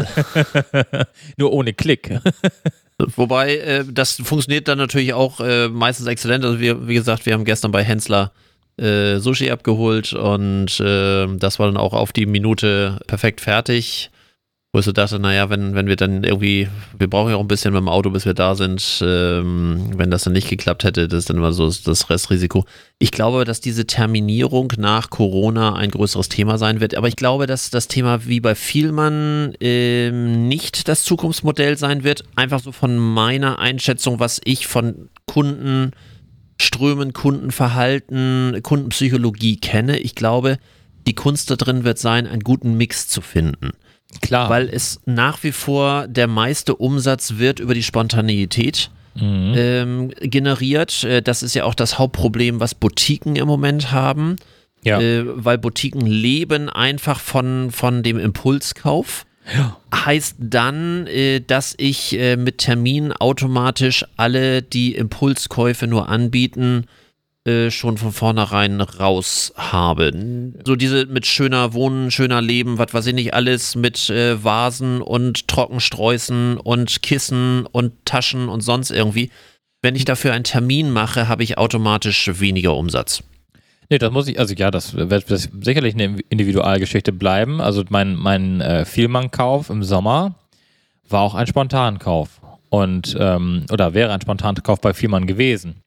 Nur ohne Klick. wobei äh, das funktioniert dann natürlich auch äh, meistens exzellent. Also, wir, wie gesagt, wir haben gestern bei Hensler äh, Sushi abgeholt und äh, das war dann auch auf die Minute perfekt fertig. Wo ich so dachte, naja, wenn, wenn wir dann irgendwie, wir brauchen ja auch ein bisschen dem Auto, bis wir da sind, ähm, wenn das dann nicht geklappt hätte, das ist dann immer so das Restrisiko. Ich glaube, dass diese Terminierung nach Corona ein größeres Thema sein wird, aber ich glaube, dass das Thema wie bei Vielmann ähm, nicht das Zukunftsmodell sein wird. Einfach so von meiner Einschätzung, was ich von Kundenströmen, Kundenverhalten, Kundenpsychologie kenne. Ich glaube, die Kunst da drin wird sein, einen guten Mix zu finden Klar. weil es nach wie vor der meiste Umsatz wird über die Spontaneität Mhm. ähm, generiert. Äh, Das ist ja auch das Hauptproblem, was Boutiquen im Moment haben, ja. äh, weil Boutiquen leben einfach von, von dem Impulskauf. Heißt dann, äh, dass ich äh, mit Termin automatisch alle, die Impulskäufe nur anbieten, äh, schon von vornherein raus habe. So diese mit schöner Wohnen, schöner Leben, was weiß ich nicht, alles mit äh, Vasen und Trockensträußen und Kissen und Taschen und sonst irgendwie. Wenn ich dafür einen Termin mache, habe ich automatisch weniger Umsatz. Nee, das muss ich, also ja, das wird sicherlich eine Individualgeschichte bleiben. Also mein, mein äh, Vielmann-Kauf im Sommer war auch ein Spontankauf. Und, ähm, oder wäre ein Spontankauf bei Vielmann gewesen.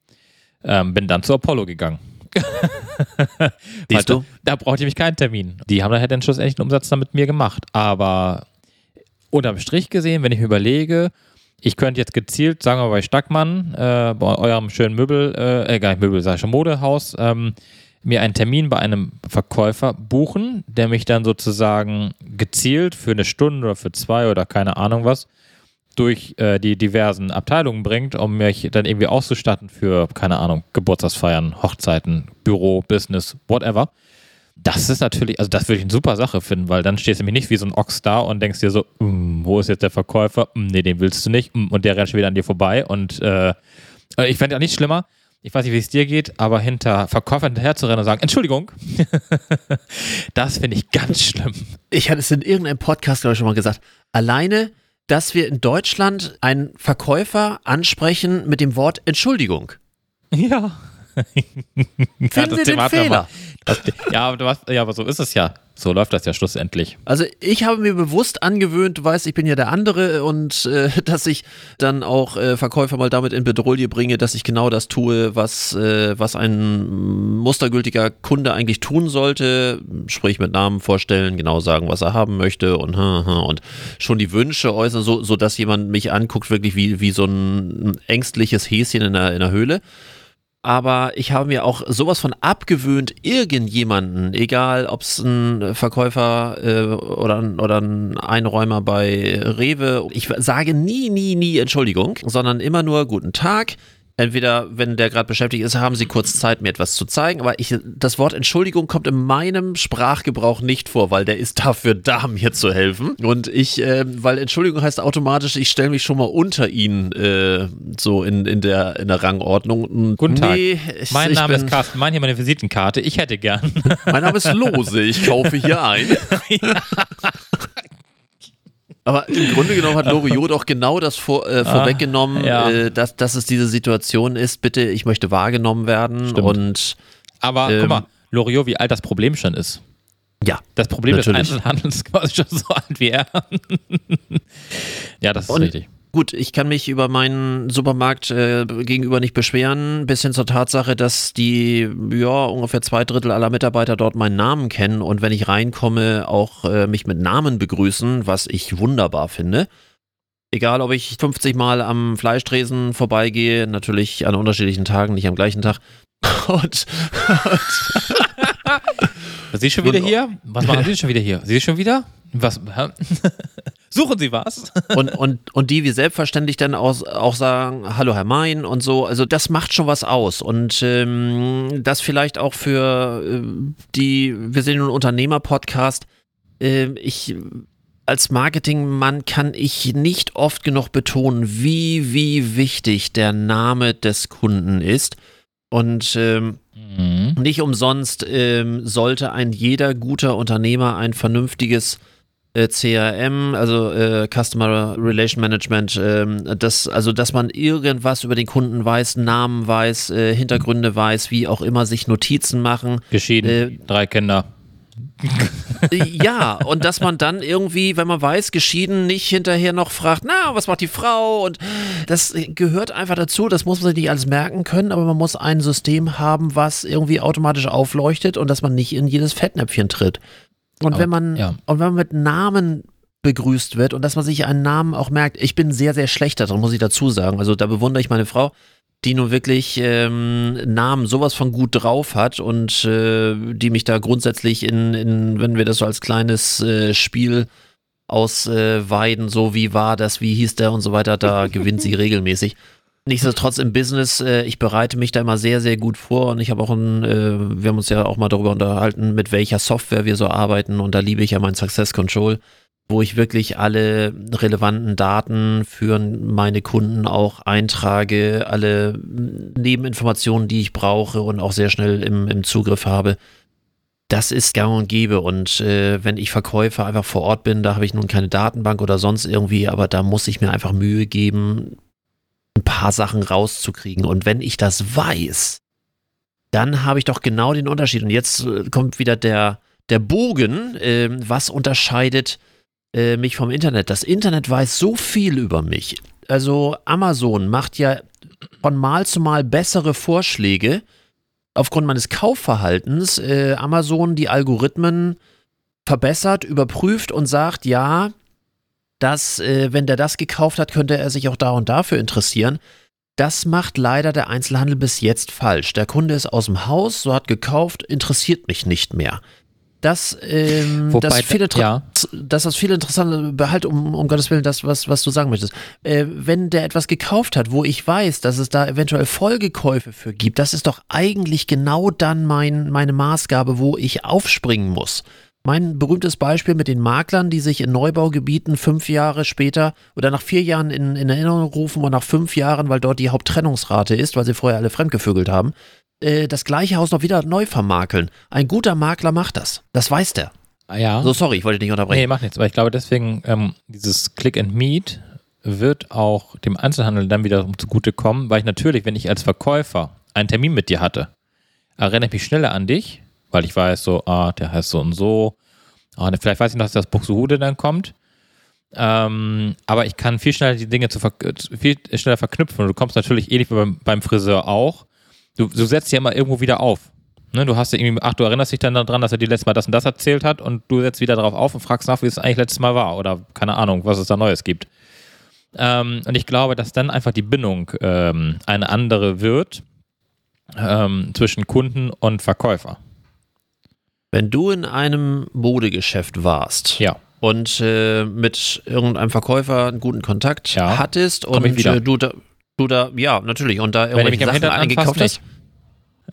Ähm, bin dann zu Apollo gegangen. Siehst du? Da, da brauchte ich mich keinen Termin. Die haben dann halt den schlussendlich einen Umsatz dann mit mir gemacht. Aber unterm Strich gesehen, wenn ich mir überlege, ich könnte jetzt gezielt, sagen wir bei Stackmann, äh, bei eurem schönen Möbel, äh, äh gar nicht Möbel, sag ich schon, Modehaus, ähm, mir einen Termin bei einem Verkäufer buchen, der mich dann sozusagen gezielt für eine Stunde oder für zwei oder keine Ahnung was durch äh, die diversen Abteilungen bringt, um mich dann irgendwie auszustatten für, keine Ahnung, Geburtstagsfeiern, Hochzeiten, Büro, Business, whatever. Das ist natürlich, also das würde ich eine super Sache finden, weil dann stehst du nämlich nicht wie so ein Ochs da und denkst dir so, mm, wo ist jetzt der Verkäufer? Mm, nee, den willst du nicht. Mm, und der rennt schon wieder an dir vorbei. Und äh, ich fände ja nicht schlimmer, ich weiß nicht, wie es dir geht, aber hinter Verkäufern rennen und sagen, Entschuldigung, das finde ich ganz schlimm. Ich hatte es in irgendeinem Podcast, glaube ich, schon mal gesagt. Alleine, dass wir in Deutschland einen Verkäufer ansprechen mit dem Wort Entschuldigung. Ja. Finden Sie den Fehler? Ja, aber hast, ja, aber so ist es ja. So läuft das ja schlussendlich. Also ich habe mir bewusst angewöhnt, du weißt, ich bin ja der andere und äh, dass ich dann auch äh, Verkäufer mal damit in Bedrohung bringe, dass ich genau das tue, was, äh, was ein mustergültiger Kunde eigentlich tun sollte, sprich mit Namen vorstellen, genau sagen, was er haben möchte und, und schon die Wünsche äußern, so, so dass jemand mich anguckt, wirklich wie, wie so ein ängstliches Häschen in der, in der Höhle aber ich habe mir auch sowas von abgewöhnt, irgendjemanden, egal ob es ein Verkäufer äh, oder, oder ein Einräumer bei Rewe, ich sage nie, nie, nie Entschuldigung, sondern immer nur guten Tag, entweder, wenn der gerade beschäftigt ist, haben sie kurz Zeit, mir etwas zu zeigen. Aber ich, das Wort Entschuldigung kommt in meinem Sprachgebrauch nicht vor, weil der ist dafür da, mir zu helfen. Und ich, äh, weil Entschuldigung heißt automatisch, ich stelle mich schon mal unter ihn äh, so in, in, der, in der Rangordnung. Und Guten Tag. Nee, ich, mein ich Name ist Carsten, mein hier meine Visitenkarte. Ich hätte gern. Mein Name ist Lose, ich kaufe hier ein. ja. Aber im Grunde genommen hat Loriot doch genau das vor, äh, ah, vorweggenommen, ja. äh, dass, dass es diese Situation ist, bitte, ich möchte wahrgenommen werden. Stimmt. Und, Aber ähm, guck mal, Loriot, wie alt das Problem schon ist. Ja. Das Problem natürlich. des Einzelhandels ist quasi schon so alt wie er. ja, das ist und, richtig. Gut, ich kann mich über meinen Supermarkt äh, gegenüber nicht beschweren, bis hin zur Tatsache, dass die, ja, ungefähr zwei Drittel aller Mitarbeiter dort meinen Namen kennen und wenn ich reinkomme, auch äh, mich mit Namen begrüßen, was ich wunderbar finde. Egal, ob ich 50 Mal am Fleischtresen vorbeigehe, natürlich an unterschiedlichen Tagen, nicht am gleichen Tag. Und, und Sie schon wieder hier? Was machen Sie schon wieder hier? Sie schon wieder? Was? Suchen Sie was? und, und, und die wie selbstverständlich dann auch, auch sagen, hallo Herr Mein und so. Also das macht schon was aus. Und ähm, das vielleicht auch für äh, die, wir sind ein Unternehmer-Podcast. Äh, ich als Marketingmann kann ich nicht oft genug betonen, wie, wie wichtig der Name des Kunden ist. Und ähm, mhm. nicht umsonst ähm, sollte ein jeder guter Unternehmer ein vernünftiges äh, CRM, also äh, Customer Relation Management, ähm, das, also dass man irgendwas über den Kunden weiß, Namen weiß, äh, Hintergründe weiß, wie auch immer, sich Notizen machen. Geschieden, äh, drei Kinder. Ja, und dass man dann irgendwie, wenn man weiß, geschieden, nicht hinterher noch fragt, na, was macht die Frau? Und das gehört einfach dazu, das muss man sich nicht alles merken können, aber man muss ein System haben, was irgendwie automatisch aufleuchtet und dass man nicht in jedes Fettnäpfchen tritt. Und wenn man, ja. und wenn man mit Namen begrüßt wird und dass man sich einen Namen auch merkt, ich bin sehr, sehr schlecht darin, muss ich dazu sagen. Also da bewundere ich meine Frau, die nun wirklich ähm, Namen sowas von gut drauf hat und äh, die mich da grundsätzlich in, in, wenn wir das so als kleines äh, Spiel ausweiden, äh, so wie war das, wie hieß der und so weiter, da gewinnt sie regelmäßig. Nichtsdestotrotz im Business, äh, ich bereite mich da immer sehr, sehr gut vor und ich habe auch ein, äh, wir haben uns ja auch mal darüber unterhalten, mit welcher Software wir so arbeiten und da liebe ich ja mein Success Control, wo ich wirklich alle relevanten Daten für meine Kunden auch eintrage, alle Nebeninformationen, die ich brauche und auch sehr schnell im, im Zugriff habe. Das ist gang und gäbe und äh, wenn ich Verkäufer einfach vor Ort bin, da habe ich nun keine Datenbank oder sonst irgendwie, aber da muss ich mir einfach Mühe geben, ein paar Sachen rauszukriegen. Und wenn ich das weiß, dann habe ich doch genau den Unterschied. Und jetzt äh, kommt wieder der, der Bogen, äh, was unterscheidet äh, mich vom Internet. Das Internet weiß so viel über mich. Also Amazon macht ja von Mal zu Mal bessere Vorschläge aufgrund meines Kaufverhaltens. Äh, Amazon die Algorithmen verbessert, überprüft und sagt, ja, dass, äh, wenn der das gekauft hat, könnte er sich auch da und dafür interessieren. Das macht leider der Einzelhandel bis jetzt falsch. Der Kunde ist aus dem Haus, so hat gekauft, interessiert mich nicht mehr. Das, ähm, Wobei das, da- viele, ja. das ist viel interessanter, behalt um, um Gottes Willen das, was, was du sagen möchtest. Äh, wenn der etwas gekauft hat, wo ich weiß, dass es da eventuell Folgekäufe für gibt, das ist doch eigentlich genau dann mein, meine Maßgabe, wo ich aufspringen muss. Mein berühmtes Beispiel mit den Maklern, die sich in Neubaugebieten fünf Jahre später oder nach vier Jahren in, in Erinnerung rufen und nach fünf Jahren, weil dort die Haupttrennungsrate ist, weil sie vorher alle fremdgevögelt haben, äh, das gleiche Haus noch wieder neu vermakeln. Ein guter Makler macht das. Das weiß der. Ja. So, sorry, ich wollte dich nicht Nee, unterbrechen. macht nichts. Aber ich glaube, deswegen, ähm, dieses Click and Meet wird auch dem Einzelhandel dann wieder zugutekommen, weil ich natürlich, wenn ich als Verkäufer einen Termin mit dir hatte, erinnere ich mich schneller an dich, weil ich weiß so, ah, der heißt so und so. Ah, ne, vielleicht weiß ich noch, dass das Buxtehude dann kommt. Ähm, aber ich kann viel schneller die Dinge zu ver viel schneller verknüpfen. Und du kommst natürlich ähnlich wie beim, beim Friseur auch. Du, du setzt ja immer irgendwo wieder auf. Ne, du hast ja irgendwie, ach, du erinnerst dich dann daran, dass er dir letztes Mal das und das erzählt hat und du setzt wieder darauf auf und fragst nach, wie es eigentlich letztes Mal war oder keine Ahnung, was es da Neues gibt. Ähm, und ich glaube, dass dann einfach die Bindung ähm, eine andere wird ähm, zwischen Kunden und Verkäufer. Wenn du in einem Modegeschäft warst Ja. und äh, mit irgendeinem Verkäufer einen guten Kontakt Ja. hattest und äh, du da, du da, ja, natürlich, und da Wenn irgendwelche am Sachen eingekauft hast.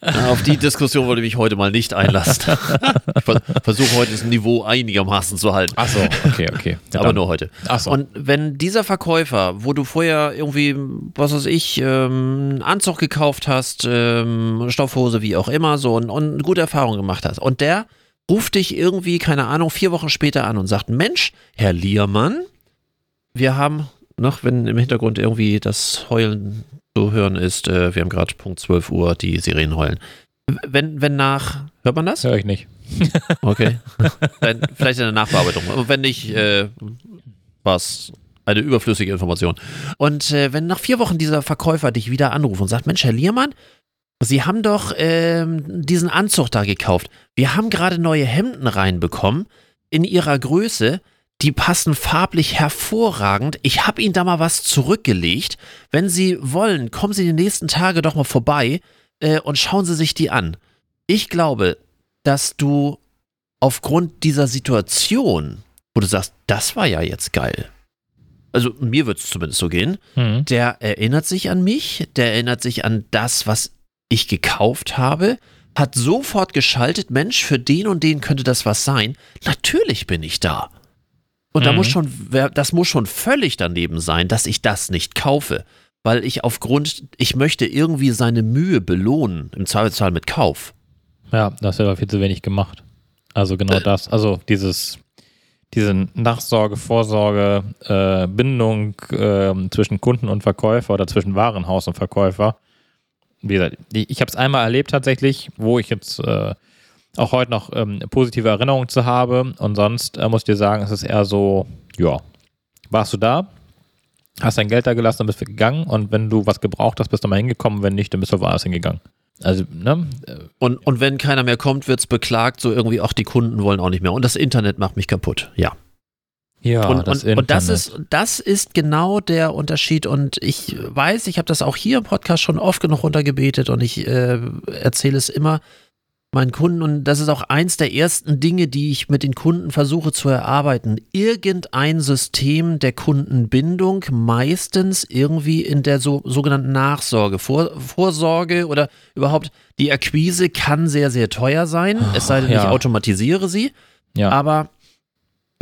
Auf die Diskussion wollte ich mich heute mal nicht einlassen. ich ver- versuche heute das Niveau einigermaßen zu halten. Ach so, okay, okay. Ja, aber nur heute. Ach so. Und wenn dieser Verkäufer, wo du vorher irgendwie, was weiß ich, ähm, einen Anzug gekauft hast, ähm, Stoffhose, wie auch immer, so und, und eine gute Erfahrung gemacht hast, und der ruft dich irgendwie, keine Ahnung, vier Wochen später an und sagt: Mensch, Herr Liermann, wir haben noch, wenn im Hintergrund irgendwie das Heulen zu hören ist, äh, wir haben gerade Punkt 12 Uhr, die Sirenen heulen. Wenn, wenn nach, hört man das? Höre ich nicht. Okay. Dann vielleicht in der Nachbearbeitung. Und wenn nicht, äh, war es eine überflüssige Information. Und äh, wenn nach vier Wochen dieser Verkäufer dich wieder anruft und sagt, Mensch, Herr Liermann, Sie haben doch ähm, diesen Anzug da gekauft. Wir haben gerade neue Hemden reinbekommen in Ihrer Größe. Die passen farblich hervorragend. Ich habe Ihnen da mal was zurückgelegt. Wenn Sie wollen, kommen Sie die nächsten Tage doch mal vorbei äh, und schauen Sie sich die an. Ich glaube, dass du aufgrund dieser Situation, wo du sagst, das war ja jetzt geil. Also mir wird es zumindest so gehen. Hm. Der erinnert sich an mich, der erinnert sich an das, was ich gekauft habe, hat sofort geschaltet, Mensch, für den und den könnte das was sein. Natürlich bin ich da. Und da Mhm. muss schon, wer- das muss schon völlig daneben sein, dass ich das nicht kaufe. Weil ich aufgrund, ich möchte irgendwie seine Mühe belohnen, im Zweifelsfall mit Kauf. Ja, das wird aber viel zu wenig gemacht. Also genau Äh. das. Also dieses, diese Nachsorge, Vorsorge, äh, Bindung ähm, zwischen Kunden und Verkäufer oder zwischen Warenhaus und Verkäufer. Wie gesagt, ich, ich habe es einmal erlebt tatsächlich, wo ich jetzt äh, auch heute noch ähm, positive Erinnerungen zu habe. Und sonst äh, muss ich dir sagen, es ist eher so, ja, warst du da, hast dein Geld da gelassen und bist gegangen. Und wenn du was gebraucht hast, bist du mal hingekommen. Wenn nicht, dann bist du woanders hingegangen. Also, ne? Und, und wenn keiner mehr kommt, wird es beklagt, so irgendwie, auch die Kunden wollen auch nicht mehr. Und das Internet macht mich kaputt. Ja. Ja, und, und, und das ist, das ist genau der Unterschied. Und ich weiß, ich habe das auch hier im Podcast schon oft genug runtergebetet und ich äh, erzähle es immer meinen Kunden. Und das ist auch eins der ersten Dinge, die ich mit den Kunden versuche zu erarbeiten. Irgendein System der Kundenbindung, meistens irgendwie in der so, sogenannten Nachsorge. Vor, Vorsorge oder überhaupt die Akquise kann sehr, sehr teuer sein. Es sei denn, Ja. ich automatisiere sie. ja. Aber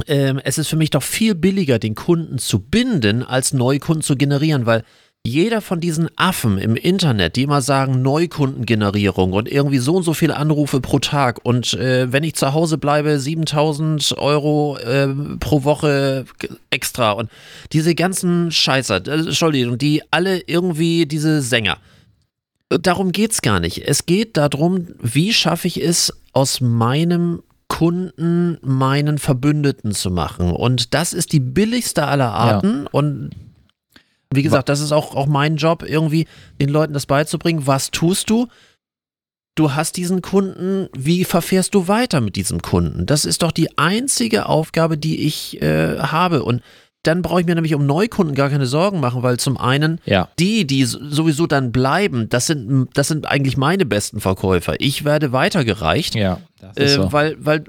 ähm, es ist für mich doch viel billiger, den Kunden zu binden, als Neukunden zu generieren, weil jeder von diesen Affen im Internet, die immer sagen Neukundengenerierung und irgendwie so und so viele Anrufe pro Tag und äh, wenn ich zu Hause bleibe, 7000 Euro ähm, pro Woche extra und diese ganzen Scheißer, äh, Entschuldigung, die alle irgendwie diese Sänger, darum geht es gar nicht. Es geht darum, wie schaffe ich es, aus meinem Kunden meinen Verbündeten zu machen. Und das ist die billigste aller Arten. Ja. Und wie gesagt, das ist auch, auch mein Job, irgendwie den Leuten das beizubringen. Was tust du? Du hast diesen Kunden, wie verfährst du weiter mit diesem Kunden? Das ist doch die einzige Aufgabe, die ich äh, habe. Und dann brauche ich mir nämlich um Neukunden gar keine Sorgen machen, weil zum einen ja. die, die sowieso dann bleiben, das sind, das sind eigentlich meine besten Verkäufer. Ich werde weitergereicht, ja, äh, so. weil, weil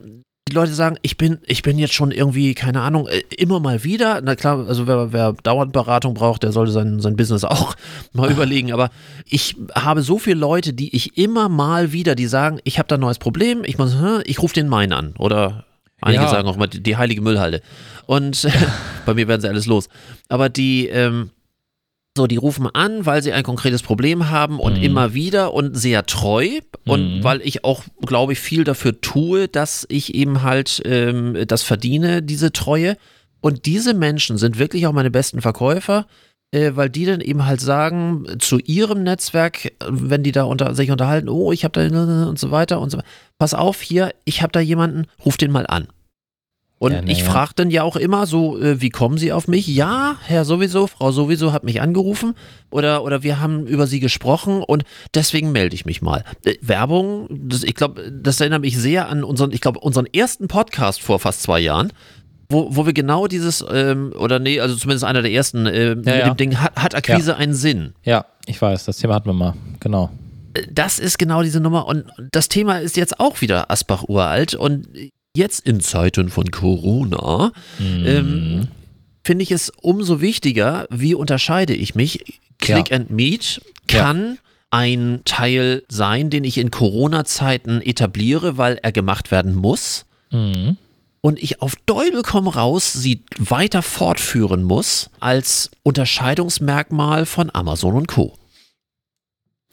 die Leute sagen, ich bin, ich bin jetzt schon irgendwie, keine Ahnung, äh, immer mal wieder. Na klar, also wer, wer dauernd Beratung braucht, der sollte sein, sein Business auch mal überlegen. Aber ich habe so viele Leute, die ich immer mal wieder, die sagen, ich habe da ein neues Problem, ich muss, ich rufe den meinen an. Oder einige ja. sagen auch mal die, die heilige Müllhalde. Und bei mir werden sie alles los. Aber die, ähm, so, die rufen an, weil sie ein konkretes Problem haben und mhm. immer wieder und sehr treu. Und mhm. weil ich auch, glaube ich, viel dafür tue, dass ich eben halt ähm, das verdiene, diese Treue. Und diese Menschen sind wirklich auch meine besten Verkäufer, äh, weil die dann eben halt sagen zu ihrem Netzwerk, wenn die da unter, sich unterhalten, oh, ich habe da und so weiter und so weiter. Pass auf, hier, ich habe da jemanden, ruf den mal an. Und ja, ich frage dann ja auch immer so, äh, wie kommen Sie auf mich? Ja, Herr sowieso, Frau sowieso hat mich angerufen oder, oder wir haben über Sie gesprochen und deswegen melde ich mich mal. Äh, Werbung, das, ich glaube, das erinnert mich sehr an unseren, ich glaube, unseren ersten Podcast vor fast zwei Jahren. Wo, wo wir genau dieses, ähm, oder nee, also zumindest einer der ersten, äh, ja, mit ja. dem Ding, hat, hat Akquise einen Sinn? Ja, ich weiß, das Thema hatten wir mal, genau äh, das ist genau diese Nummer und das Thema ist jetzt auch wieder Asbach uralt und jetzt in Zeiten von Corona, mhm. ähm, finde ich es umso wichtiger, wie unterscheide ich mich. Click ja. and Meet kann ja. ein Teil sein, den ich in Corona-Zeiten etabliere, weil er gemacht werden muss. Mhm. Und ich auf Däubel komm raus sie weiter fortführen muss als Unterscheidungsmerkmal von Amazon und Co.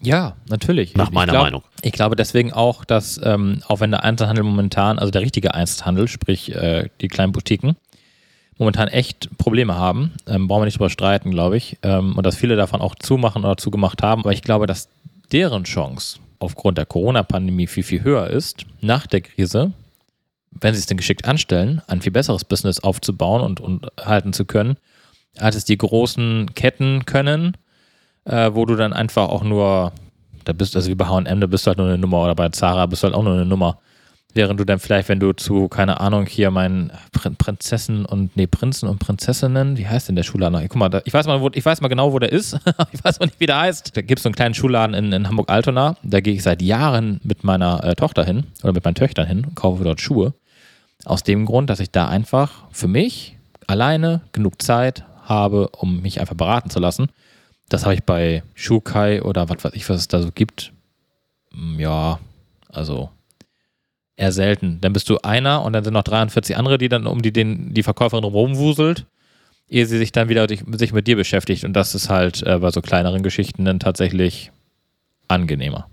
Ja, natürlich. Nach meiner glaub, Meinung. Ich glaube deswegen auch, dass ähm, auch wenn der Einzelhandel momentan, also der richtige Einzelhandel, sprich äh, die kleinen Boutiquen, momentan echt Probleme haben, ähm, brauchen wir nicht drüber streiten, glaube ich, ähm, und dass viele davon auch zumachen oder zugemacht haben, aber ich glaube, dass deren Chance aufgrund der Corona-Pandemie viel, viel höher ist, nach der Krise, wenn sie es denn geschickt anstellen, ein viel besseres Business aufzubauen und, und halten zu können, als es die großen Ketten können, äh, wo du dann einfach auch nur, da bist, also wie bei HM, da bist du halt nur eine Nummer oder bei Zara bist du halt auch nur eine Nummer. Während du dann vielleicht, wenn du zu, keine Ahnung, hier meinen Prinzessin und, nee, Prinzen und Prinzessinnen, wie heißt denn der Schulladen? Guck mal, da, ich, weiß mal wo, ich weiß mal genau, wo der ist. ich weiß mal nicht, wie der heißt. Da gibt es so einen kleinen Schulladen in, in Hamburg-Altona. Da gehe ich seit Jahren mit meiner äh, Tochter hin oder mit meinen Töchtern hin und kaufe dort Schuhe. Aus dem Grund, dass ich da einfach für mich alleine genug Zeit habe, um mich einfach beraten zu lassen. Das habe ich bei Shukai oder was weiß ich, was es da so gibt. Hm, ja, also eher selten. Dann bist du einer und dann sind noch 43 andere, die dann um die, den, die Verkäuferin rumwuselt, ehe sie sich dann wieder sich mit dir beschäftigt. Und das ist halt äh, bei so kleineren Geschichten dann tatsächlich angenehmer.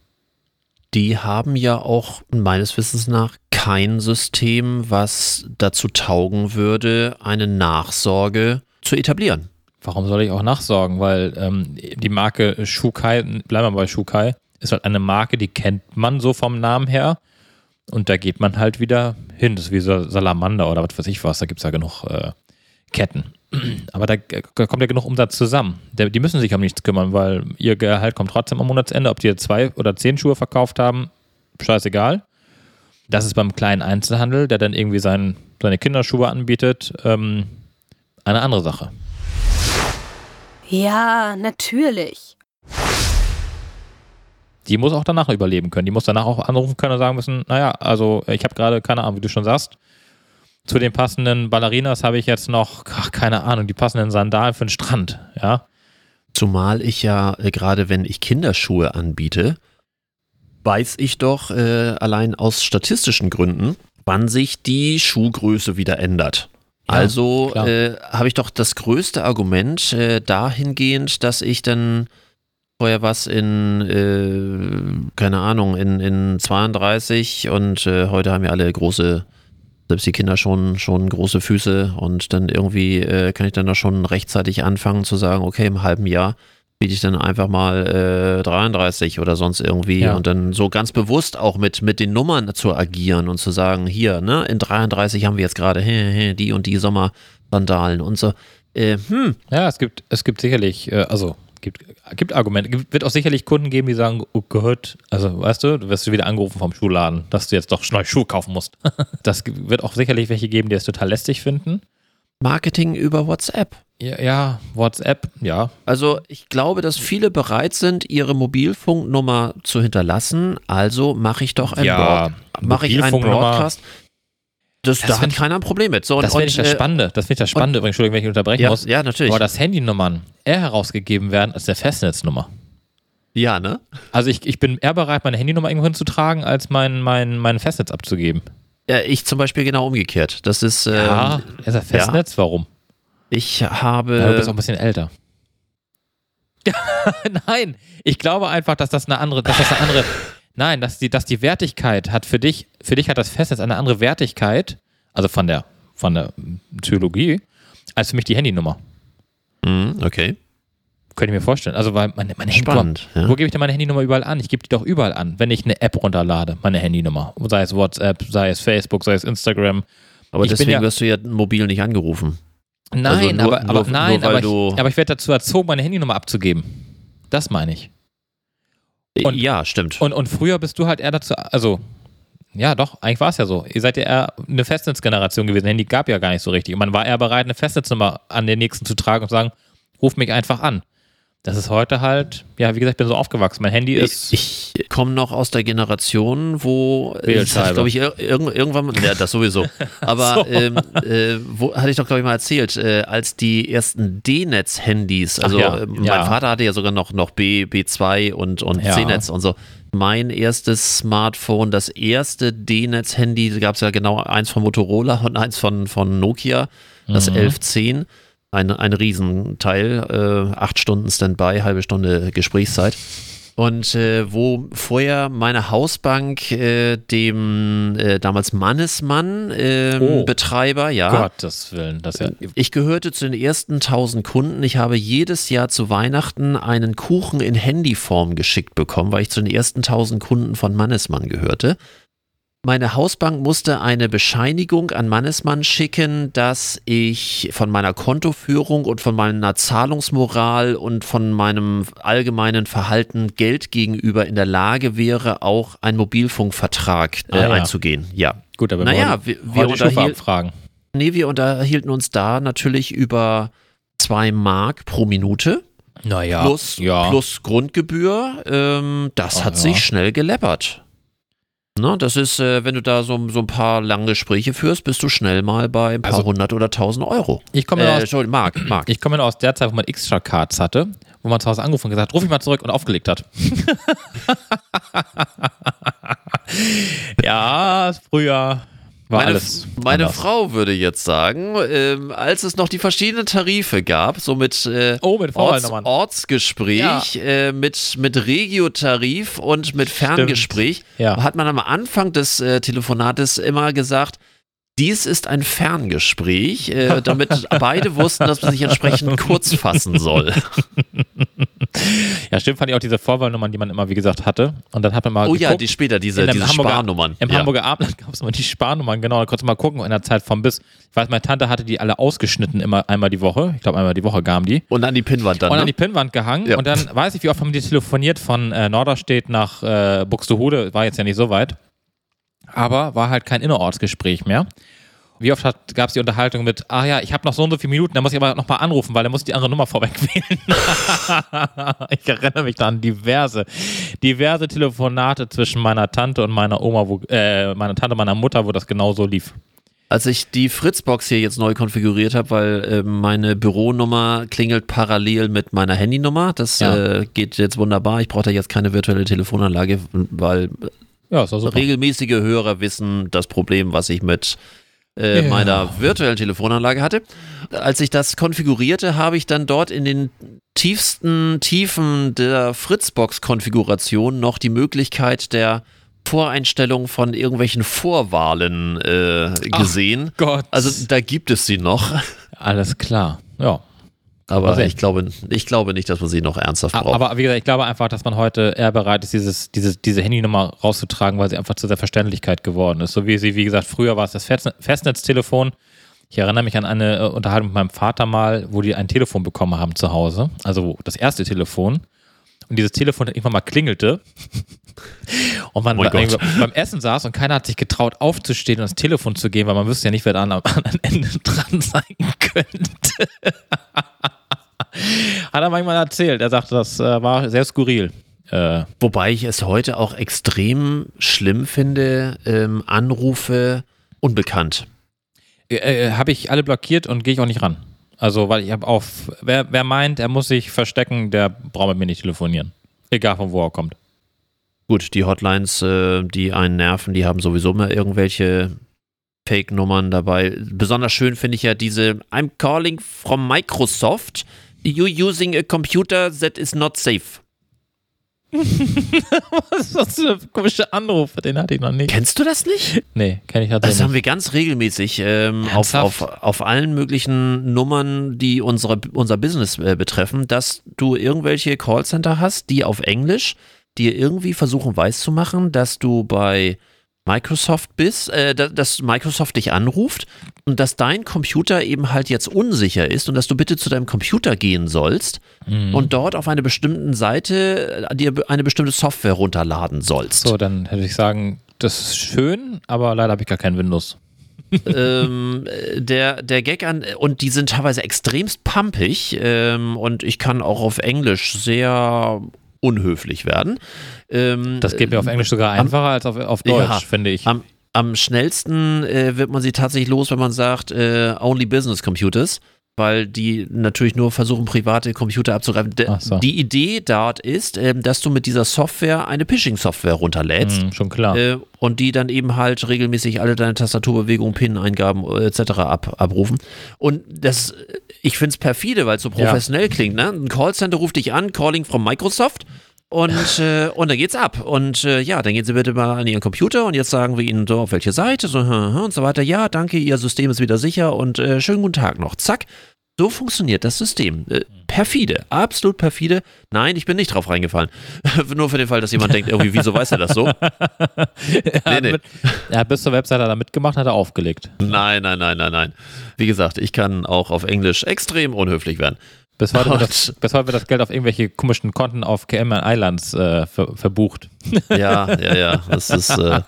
Die haben ja auch meines Wissens nach kein System, was dazu taugen würde, eine Nachsorge zu etablieren. Warum soll ich auch nachsorgen? Weil ähm, die Marke Shukai, bleiben wir bei Shukai, ist halt eine Marke, die kennt man so vom Namen her. Und da geht man halt wieder hin. Das ist wie so Salamander oder was weiß ich was. Da gibt es ja genug äh, Ketten. Aber da, kommt ja genug Umsatz zusammen. Die müssen sich um nichts kümmern, weil ihr Gehalt kommt trotzdem am Monatsende. Ob die zwei oder zehn Schuhe verkauft haben, scheißegal. Das ist beim kleinen Einzelhandel, der dann irgendwie sein, seine Kinderschuhe anbietet, ähm, eine andere Sache. Ja, natürlich. Die muss auch danach überleben können. Die muss danach auch anrufen können und sagen müssen, naja, also ich habe gerade, keine Ahnung, wie du schon sagst, zu den passenden Ballerinas habe ich jetzt noch, ach, keine Ahnung, die passenden Sandalen für den Strand, ja. Zumal ich ja, äh, gerade wenn ich Kinderschuhe anbiete, weiß ich doch äh, allein aus statistischen Gründen, wann sich die Schuhgröße wieder ändert also äh, habe ich doch das größte Argument äh, dahingehend, dass ich dann vorher was in, äh, keine Ahnung, in, in 32 und äh, heute haben ja alle große, selbst die Kinder schon, schon große Füße und dann irgendwie äh, kann ich dann da schon rechtzeitig anfangen zu sagen, okay, im halben Jahr biete ich dann einfach mal äh, 33 oder sonst irgendwie Ja. und dann so ganz bewusst auch mit, mit den Nummern zu agieren und zu sagen, hier, ne, in 33 haben wir jetzt gerade die und die Sommersandalen und so. Äh, hm, Ja, es gibt, es gibt sicherlich, äh, also gibt, gibt Argumente. Gibt, wird auch sicherlich Kunden geben, die sagen, oh Gott, also weißt du, du wirst wieder angerufen vom Schuhladen, dass du jetzt doch neue Schuhe kaufen musst. das wird auch sicherlich welche geben, die es total lästig finden. Marketing über WhatsApp. Ja, ja WhatsApp, ja. Also ich glaube, dass viele bereit sind, ihre Mobilfunknummer zu hinterlassen. Also mache ich doch ein Ja, mache ich einen. Broadcast. Das, Das da hat find- keiner ein Problem mit. So, und, Das finde ich und, das äh, Spannende. Das finde ich das Spannende, übrigens, Entschuldigung, wenn ich unterbrechen ja, muss. ja, natürlich. Aber dass Handynummern eher herausgegeben werden als der Festnetznummer. ja, ne? Also ich, ich bin eher bereit, meine Handynummer irgendwo hinzutragen, als mein, mein, mein Festnetz abzugeben. Ja, ich zum Beispiel genau umgekehrt. Das ist, ähm, ja, ist das Festnetz? Warum? Ich habe. Ja, du bist auch ein bisschen älter. Nein, ich glaube einfach, dass das eine andere, dass das eine andere, nein, dass die, dass die Wertigkeit hat für dich, für dich hat das Festnetz eine andere Wertigkeit, also von der, von der Psychologie, als für mich die Handynummer. Hm, okay. Könnte ich mir vorstellen. Also, weil meine, meine Handynummer, Spannend. Ja. wo gebe ich denn meine Handynummer überall an? Ich gebe die doch überall an, wenn ich eine App runterlade, meine Handynummer. Sei es WhatsApp, sei es Facebook, sei es Instagram. Aber ich deswegen ja- wirst du ja mobil nicht angerufen. Nein, Also nur- aber, aber nur- nein, nur aber, ich, aber ich werde dazu erzogen, meine Handynummer abzugeben. Das meine ich. Und- ja, stimmt. Und, und früher bist du halt eher dazu, also, ja doch, eigentlich war es ja so. Ihr seid ja eher eine Festnetzgeneration gewesen. Handy gab ja gar nicht so richtig. Und man war eher bereit, eine Festnetznummer an den nächsten zu tragen und zu sagen, ruf mich einfach an. Das ist heute halt, ja, wie gesagt, ich bin so aufgewachsen. Mein Handy ist. ich komme noch aus der Generation, wo äh, Wählscheibe. glaube ich ir irg irgendwann, ja, das sowieso. Aber So. ähm, äh, wo hatte ich doch glaube ich mal erzählt, äh, als die ersten D-Netz-Handys, also ja, äh, mein ja. Vater hatte ja sogar noch noch B B2 und und Ja. C-Netz und so. Mein erstes Smartphone, das erste D-Netz-Handy, gab es ja genau eins von Motorola und eins von von Nokia, das Mhm. 1110. Ein, ein Riesenteil, äh, acht Stunden Standby, halbe Stunde Gesprächszeit. Und äh, wo vorher meine Hausbank äh, dem äh, damals Mannesmann ähm, Oh. Betreiber, ja. Gottes Willen, das ja. Ich gehörte zu den ersten 1000 Kunden. Ich habe jedes Jahr zu Weihnachten einen Kuchen in Handyform geschickt bekommen, weil ich zu den ersten 1000 Kunden von Mannesmann gehörte. Meine Hausbank musste eine Bescheinigung an Mannesmann schicken, dass ich von meiner Kontoführung und von meiner Zahlungsmoral und von meinem allgemeinen Verhalten Geld gegenüber in der Lage wäre, auch einen Mobilfunkvertrag äh, Ah, ja. einzugehen. Ja. Gut, aber Naja, wir, wir, heute die Schufa unterhiel abfragen. nee, wir unterhielten uns da natürlich über zwei Mark pro Minute Naja, plus, ja. plus Grundgebühr. Ähm, das Ah, hat ja. sich schnell geleppert. Ne, das ist, äh, wenn du da so, so ein paar lange Gespräche führst, bist du schnell mal bei ein paar Also- hundert oder tausend Euro. Ich komme Äh, aus, Entschuldigung, Mark, Mark. ich komme aus der Zeit, wo man extra Cards hatte, wo man zu Hause angerufen und gesagt, ruf ich mal zurück und aufgelegt hat. ja, früher war meine alles. meine anders. Frau würde jetzt sagen, ähm, als es noch die verschiedenen Tarife gab, so mit äh, Oh, mit Orts. Ortsgespräch, äh, mit, mit Regiotarif und mit Ferngespräch, Ja. hat man am Anfang des äh, Telefonates immer gesagt, dies ist ein Ferngespräch, äh, damit beide wussten, dass man sich entsprechend kurz fassen soll. Ja, stimmt, fand ich auch diese Vorwahlnummern, die man immer, wie gesagt, hatte. Und dann hat man mal Oh ja, geguckt, die später, diese, diese Hamburger- Sparnummern. Im ja. Hamburger Abendland gab es immer die Sparnummern, genau, da konntest du mal gucken in der Zeit vom Bis. Ich weiß, meine Tante hatte die alle ausgeschnitten, immer einmal die Woche. Ich glaube, einmal die Woche gaben die. Und an die Pinnwand dann. und an ne? die Pinnwand gehangen. Ja. Und dann weiß ich, wie oft haben die telefoniert von äh, Norderstedt nach äh, Buxtehude. War jetzt ja nicht so weit. Aber war halt kein Innerortsgespräch mehr. Wie oft gab es die Unterhaltung mit, ah ja, ich habe noch so und so viele Minuten, da muss ich aber nochmal anrufen, weil er muss die andere Nummer vorweg wählen. ich erinnere mich da an diverse, diverse Telefonate zwischen meiner Tante und meiner Oma, wo, äh, meiner Tante und meiner Mutter, wo das genau so lief. Als ich die Fritzbox hier jetzt neu konfiguriert habe, weil äh, meine Büronummer klingelt parallel mit meiner Handynummer. Das Ja. äh, geht jetzt wunderbar. Ich brauche da jetzt keine virtuelle Telefonanlage, weil Ja, ist super. regelmäßige Hörer wissen das Problem, was ich mit äh, Ja. meiner virtuellen Telefonanlage hatte. Als ich das konfigurierte, habe ich dann dort in den tiefsten Tiefen der Fritzbox-Konfiguration noch die Möglichkeit der Voreinstellung von irgendwelchen Vorwahlen äh, gesehen. Gott. Also da gibt es sie noch. Alles klar. Ja. Aber sehen. ich glaube, ich glaube nicht, dass man sie noch ernsthaft braucht. Aber wie gesagt, ich glaube einfach, dass man heute eher bereit ist, dieses, dieses, diese Handynummer rauszutragen, weil sie einfach zu der Verständlichkeit geworden ist. So wie sie, wie gesagt, früher war es das Festne- Festnetztelefon. Ich erinnere mich an eine äh, Unterhaltung mit meinem Vater mal, wo die ein Telefon bekommen haben zu Hause. Also das erste Telefon. Und dieses Telefon irgendwann mal klingelte. Und man Oh beim Essen saß und keiner hat sich getraut, aufzustehen und das Telefon zu gehen, weil man wüsste ja nicht, wer da am anderen Ende dran sein könnte. Hat er manchmal erzählt. Er sagte, das äh, war sehr skurril. Äh, Wobei ich es heute auch extrem schlimm finde, ähm, Anrufe unbekannt. äh, äh, habe ich alle blockiert und gehe ich auch nicht ran. Also, weil ich habe auf, wer, wer meint, er muss sich verstecken, der braucht mit mir nicht telefonieren. Egal von wo er kommt. Gut, die Hotlines, äh, die einen nerven, die haben sowieso immer irgendwelche Fake-Nummern dabei. Besonders schön finde ich ja diese I'm calling from Microsoft. You using a computer that is not safe. Was ist das für ein komischer Anruf? Den hatte ich noch nicht. Kennst du das nicht? Nee, kenne ich Das tatsächlich haben nicht. wir ganz regelmäßig ähm, auf, auf, auf allen möglichen Nummern, die unsere, unser Business äh, betreffen, dass du irgendwelche Callcenter hast, die auf Englisch dir irgendwie versuchen weiszumachen, dass du bei Microsoft bist, äh, da- dass Microsoft dich anruft und dass dein Computer eben halt jetzt unsicher ist und dass du bitte zu deinem Computer gehen sollst Mhm. und dort auf einer bestimmten Seite äh, dir eine bestimmte Software runterladen sollst. So, dann hätte ich sagen, das ist schön, aber leider habe ich gar kein Windows. ähm, äh, der, der Gag an, und die sind teilweise extremst pumpig ähm, und ich kann auch auf Englisch sehr unhöflich werden. Ähm, Das geht mir auf Englisch sogar einfacher als auf, auf Deutsch, Ja, finde ich. am, am schnellsten äh, wird man sie tatsächlich los, wenn man sagt, äh, only business computers, weil die natürlich nur versuchen, private Computer abzugreifen. De so. Die Idee dort ist, ähm, dass du mit dieser Software eine Phishing-Software runterlädst. Hm, schon klar. Äh, und die dann eben halt regelmäßig alle deine Tastaturbewegungen, PIN-Eingaben äh, etc. Ab, abrufen. Und das, ich finde es perfide, weil es so Ja. professionell klingt. Ne? Ein Callcenter ruft dich an, Calling from Microsoft. Und, äh, und dann geht's ab. Und äh, ja, dann gehen Sie bitte mal an Ihren Computer und jetzt sagen wir Ihnen so, auf welche Seite so, und so weiter. Ja, danke, Ihr System ist wieder sicher und äh, schönen guten Tag noch. Zack. So funktioniert das System. Äh, perfide, absolut perfide. Nein, ich bin nicht drauf reingefallen. Nur für den Fall, dass jemand denkt, irgendwie, wieso weiß er das so? er, nee. Mit, er hat bis zur Webseite da mitgemacht, hat er aufgelegt. Nein, nein, nein, nein, nein. Wie gesagt, ich kann auch auf Englisch extrem unhöflich werden. Bis heute, wird Und- das, bis heute wird das Geld auf irgendwelche komischen Konten auf Cayman Islands äh, ver, verbucht. Ja, ja, ja. Das ist. Äh,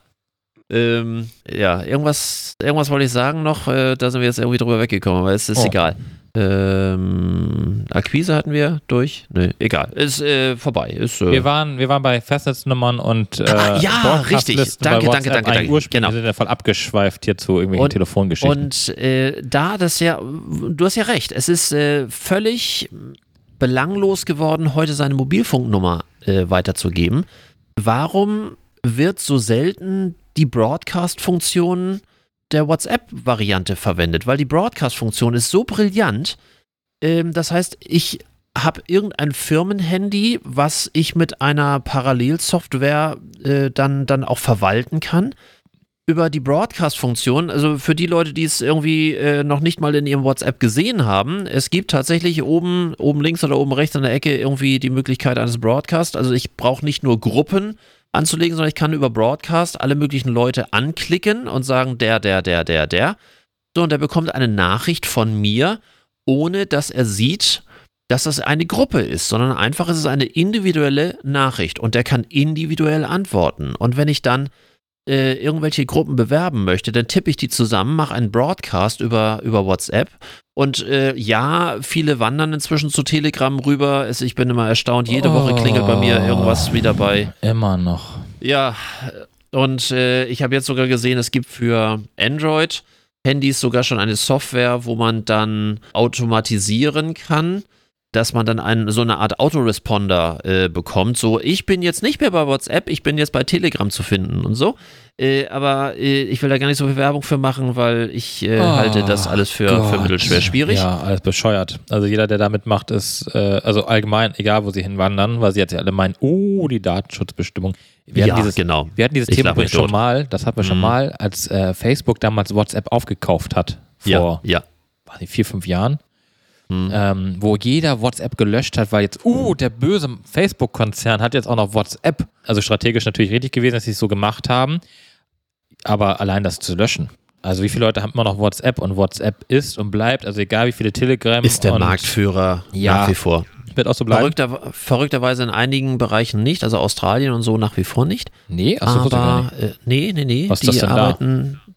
ähm, ja, irgendwas, irgendwas wollte ich sagen noch. Äh, da sind wir jetzt irgendwie drüber weggekommen, aber es ist Oh. egal. Ähm, Akquise hatten wir durch? Nö, egal. Ist äh, vorbei. Ist, äh, Wir waren, wir waren bei Festnetznummern und äh, Ah, ja, richtig. Danke, danke, danke, danke. Ursprünglich Genau. Wir sind ja voll abgeschweift hier zu irgendwelchen Und- Telefongeschichten. Und äh, da das ja, du hast ja recht, es ist äh, völlig belanglos geworden, heute seine Mobilfunknummer äh, weiterzugeben. Warum wird so selten die Broadcast-Funktion der WhatsApp-Variante verwendet? Weil die Broadcast-Funktion ist so brillant. Ähm, das heißt, ich habe irgendein Firmenhandy, was ich mit einer Parallelsoftware äh, dann, dann auch verwalten kann über die Broadcast-Funktion, also für die Leute, die es irgendwie äh, noch nicht mal in ihrem WhatsApp gesehen haben, es gibt tatsächlich oben, oben links oder oben rechts an der Ecke irgendwie die Möglichkeit eines Broadcast. Also ich brauche nicht nur Gruppen anzulegen, sondern ich kann über Broadcast alle möglichen Leute anklicken und sagen, der, der, der, der, der. So, und er bekommt eine Nachricht von mir, ohne dass er sieht, dass das eine Gruppe ist, sondern einfach ist es eine individuelle Nachricht und der kann individuell antworten. Und wenn ich dann äh, irgendwelche Gruppen bewerben möchte, dann tippe ich die zusammen, mache einen Broadcast über, über WhatsApp. Und äh, ja, viele wandern inzwischen zu Telegram rüber. Es, ich bin immer erstaunt, jede Woche klingelt bei mir irgendwas wieder bei. Immer noch. Ja, und äh, ich habe jetzt sogar gesehen, es gibt für Android Handys sogar schon eine Software, wo man dann automatisieren kann, dass man dann einen, so eine Art Autoresponder äh, bekommt. So, ich bin jetzt nicht mehr bei WhatsApp, ich bin jetzt bei Telegram zu finden und so. Äh, aber äh, ich will da gar nicht so viel Werbung für machen, weil ich äh, Oh halte das alles für, für mittelschwer schwierig. Ja, alles bescheuert. Also jeder, der da mitmacht, ist, äh, also allgemein, egal wo sie hinwandern, weil sie jetzt ja alle meinen, oh, die Datenschutzbestimmung. Wir Ja, hatten dieses, genau. Wir hatten dieses Ich Thema schon tot. mal, das hatten wir schon Mhm. mal, als äh, Facebook damals WhatsApp aufgekauft hat. Ja, Vor ja. weiß nicht, vier, fünf Jahren. Hm. ähm, wo jeder WhatsApp gelöscht hat, weil jetzt, uh, der böse Facebook-Konzern hat jetzt auch noch WhatsApp. Also strategisch natürlich richtig gewesen, dass sie es so gemacht haben, aber allein das zu löschen. Also wie viele Leute haben immer noch WhatsApp und WhatsApp ist und bleibt, also egal wie viele Telegram Ist der und Marktführer Ja. nach wie vor. wird auch so bleiben. Verrückter, verrückterweise in einigen Bereichen nicht, also Australien und so nach wie vor nicht. Nee, gar aber äh, nee, nee, nee. Was ist die das denn da?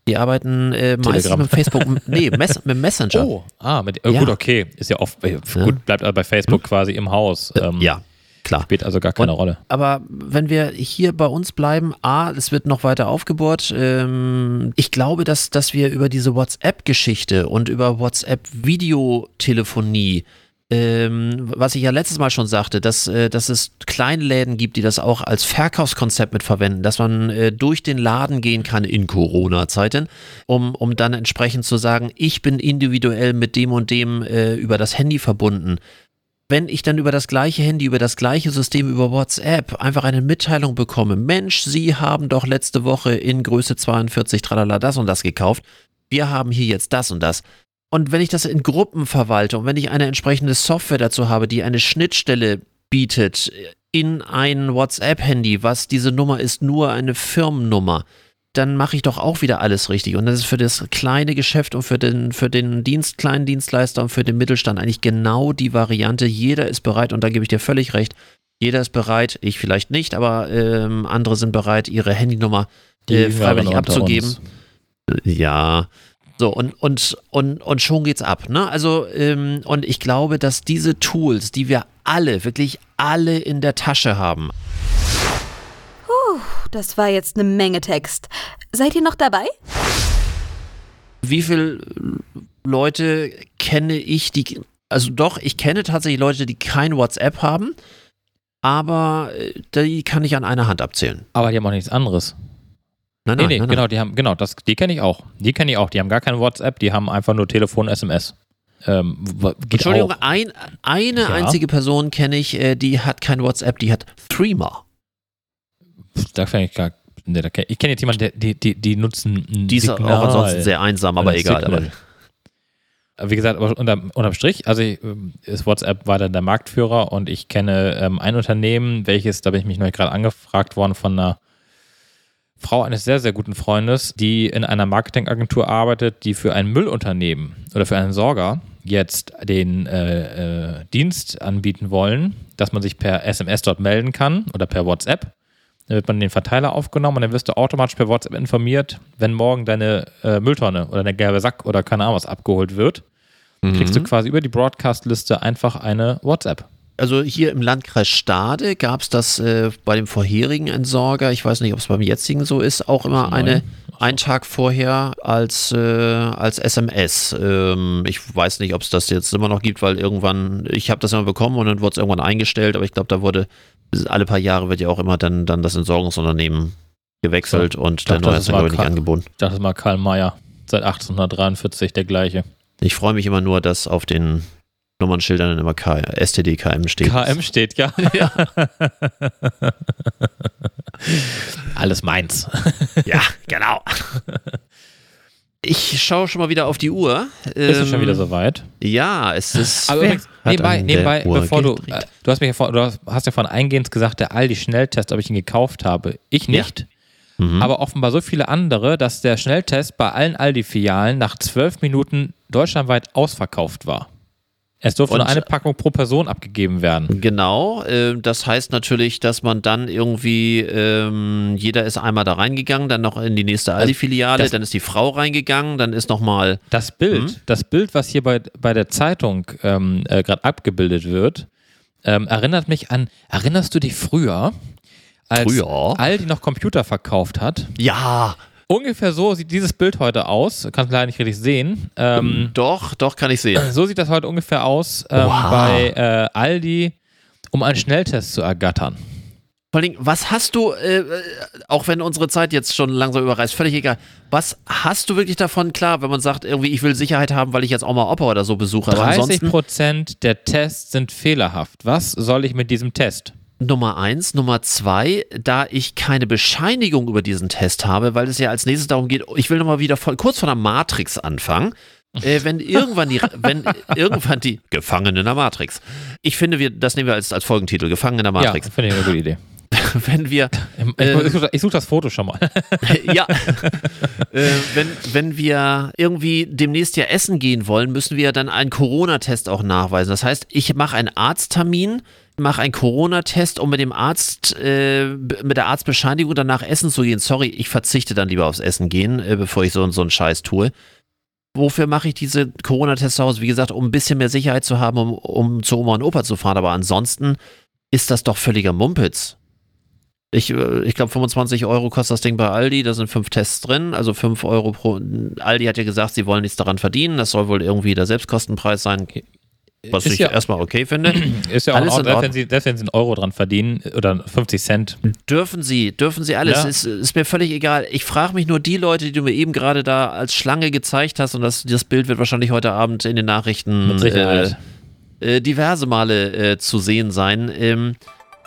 Die arbeiten äh, meistens mit Facebook, nee, Mess, mit Messenger. Oh, ah, mit, äh, Ja. gut, okay. Ist ja oft, äh, gut, bleibt aber bei Facebook quasi im Haus. Ähm, Ja, klar. Spielt also gar keine Und- Rolle. Aber wenn wir hier bei uns bleiben, A, es wird noch weiter aufgebohrt. Ähm, ich glaube, dass, dass wir über diese WhatsApp-Geschichte und über WhatsApp-Videotelefonie, ähm, was ich ja letztes Mal schon sagte, dass, äh, dass es Kleinläden gibt, die das auch als Verkaufskonzept mit verwenden, dass man äh, durch den Laden gehen kann in Corona-Zeiten, um, um dann entsprechend zu sagen, ich bin individuell mit dem und dem äh, über das Handy verbunden wenn ich dann über das gleiche Handy, über das gleiche System, über WhatsApp einfach eine Mitteilung bekomme, Mensch, Sie haben doch letzte Woche in Größe 42 tralala das und das gekauft, wir haben hier jetzt das und das. Und wenn ich das in Gruppen verwalte und wenn ich eine entsprechende Software dazu habe, die eine Schnittstelle bietet in ein WhatsApp-Handy, was diese Nummer ist nur eine Firmennummer, dann mache ich doch auch wieder alles richtig. Und das ist für das kleine Geschäft und für den, für den Dienst, kleinen Dienstleister und für den Mittelstand eigentlich genau die Variante. Jeder ist bereit, und da gebe ich dir völlig recht, jeder ist bereit, ich vielleicht nicht, aber ähm, andere sind bereit, ihre Handynummer äh, freiwillig abzugeben. uns. Ja. So, und, und, und, und schon geht's ab. Ne? Also, ähm, und ich glaube, dass diese Tools, die wir alle, wirklich alle in der Tasche haben, Das war jetzt eine Menge Text. Seid ihr noch dabei? wie viele Leute kenne ich, die, also doch, ich kenne tatsächlich Leute, die kein WhatsApp haben, aber äh, die kann ich an einer Hand abzählen. Aber die haben auch nichts anderes. Nein, Nee, nein, nee, nein, genau, nein. die haben, genau, das, die kenne ich auch. Die kenne ich auch. Die haben gar kein WhatsApp, die haben einfach nur Telefon, SMS. Ähm, Entschuldigung, ein, eine Ja. einzige Person kenne ich, äh, die hat kein WhatsApp, die hat Threema. Da kenn ich gar. Nee, da kenn, ich kenne jetzt jemanden, der, die, die, die nutzen Die ist Signal. auch ansonsten sehr einsam, aber Ein egal. Aber. Wie gesagt, aber unterm, unterm Strich, also ich, ähm, ist WhatsApp weiter der Marktführer und ich kenne ähm, ein Unternehmen, welches, da bin ich mich neulich gerade angefragt worden von einer Frau eines sehr, sehr guten Freundes, die in einer Marketingagentur arbeitet, die für ein Müllunternehmen oder für einen Sorger jetzt den äh, äh, Dienst anbieten wollen, dass man sich per SMS dort melden kann oder per WhatsApp. Dann wird man in den Verteiler aufgenommen und dann wirst du automatisch per WhatsApp informiert, wenn morgen deine äh, Mülltonne oder der gelbe Sack oder keine Ahnung was abgeholt wird. Kriegst du quasi über die Broadcast-Liste einfach eine WhatsApp. Also hier im Landkreis Stade gab es das äh, bei dem vorherigen Entsorger, ich weiß nicht, ob es beim jetzigen so ist, auch immer eine einen Tag vorher als, äh, als SMS. Ähm, ich weiß nicht, ob es das jetzt immer noch gibt, weil irgendwann, ich habe das immer bekommen und dann wurde es irgendwann eingestellt, aber ich glaube, da wurde alle paar Jahre wird ja auch immer dann, dann das Entsorgungsunternehmen gewechselt und der neue ist dann, glaube ich, nicht angeboten. Ich dachte mal Karl Mayer, seit 1843 der gleiche. Ich freue mich immer nur, dass auf den Nummernschildern dann immer K STD KM steht. KM steht, ja. Alles meins. Ja, genau. Ich schaue schon mal wieder auf die Uhr. Ist es schon Ähm, wieder soweit? Ja, es ist. Aber übrigens, hat nebenbei, nebenbei bevor du, äh, du hast mir ja vor, du hast, hast ja von eingehend gesagt, der Aldi-Schnelltest, ob ich ihn gekauft habe. Ich Ja. nicht. Mhm. Aber offenbar so viele andere, dass der Schnelltest bei allen Aldi-Filialen nach zwölf Minuten deutschlandweit ausverkauft war. Es durfte Und- nur eine Packung pro Person abgegeben werden. Genau, äh, das heißt natürlich, dass man dann irgendwie, ähm, jeder ist einmal da reingegangen, dann noch in die nächste Aldi-Filiale, das- dann ist die Frau reingegangen, dann ist nochmal, Das Bild, Mhm. das Bild, was hier bei, bei der Zeitung ähm, äh, gerade abgebildet wird, ähm, erinnert mich an, erinnerst du dich früher, als Früher? Aldi noch Computer verkauft hat? ja, Ungefähr so sieht dieses Bild heute aus. Kannst leider nicht richtig sehen. Ähm, doch, doch, kann ich sehen. so sieht das heute ungefähr aus ähm, Oha. bei äh, Aldi, um einen Schnelltest zu ergattern. Vor allem, was hast du, äh, äh, auch wenn unsere Zeit jetzt schon langsam überreißt, völlig egal, was hast du wirklich davon, klar, wenn man sagt, irgendwie, ich will Sicherheit haben, weil ich jetzt auch mal Opa oder so besuche, aber 30 ansonsten, Prozent der Tests sind fehlerhaft. Was soll ich mit diesem Test? Nummer eins. Nummer zwei, da ich keine Bescheinigung über diesen Test habe, weil es ja als nächstes darum geht, ich will nochmal wieder von, kurz von der Matrix anfangen. äh, wenn irgendwann die, wenn irgendwann die Gefangene in der Matrix. Ich finde, wir, das nehmen wir als, als Folgentitel, Gefangene in der Matrix. Ja, finde ich eine gute Idee. wenn wir, Ich, ich, suche- ich suche das Foto schon mal. ja, äh, wenn, wenn wir irgendwie demnächst ja essen gehen wollen, müssen wir dann einen Corona-Test auch nachweisen. Das heißt, ich mache einen Arzttermin, mache einen Corona-Test, um mit dem Arzt, äh, mit der Arztbescheinigung danach essen zu gehen. Sorry, ich verzichte dann lieber aufs Essen gehen, äh, bevor ich so, so einen Scheiß tue. Wofür mache ich diese Corona-Tests zu Hause? Wie gesagt, um ein bisschen mehr Sicherheit zu haben, um, um zu Oma und Opa zu fahren. Aber ansonsten ist das doch völliger Mumpitz. Ich, äh, ich glaube, 25 Euro kostet das Ding bei Aldi. Da sind fünf Tests drin, also 5 Euro pro. Aldi hat ja gesagt, sie wollen nichts daran verdienen. Das soll wohl irgendwie der Selbstkostenpreis sein, was Ist ich ja- erstmal okay finde. Ist ja auch Alles in Ordnung, wenn, sie, selbst wenn sie einen Euro dran verdienen oder 50 Cent. Dürfen sie, dürfen sie alles. Ja. Ist, ist mir völlig egal. Ich frage mich nur die Leute, die du mir eben gerade da als Schlange gezeigt hast, und das, das Bild wird wahrscheinlich heute Abend in den Nachrichten. Äh, äh, diverse Male äh, zu sehen sein. Ähm,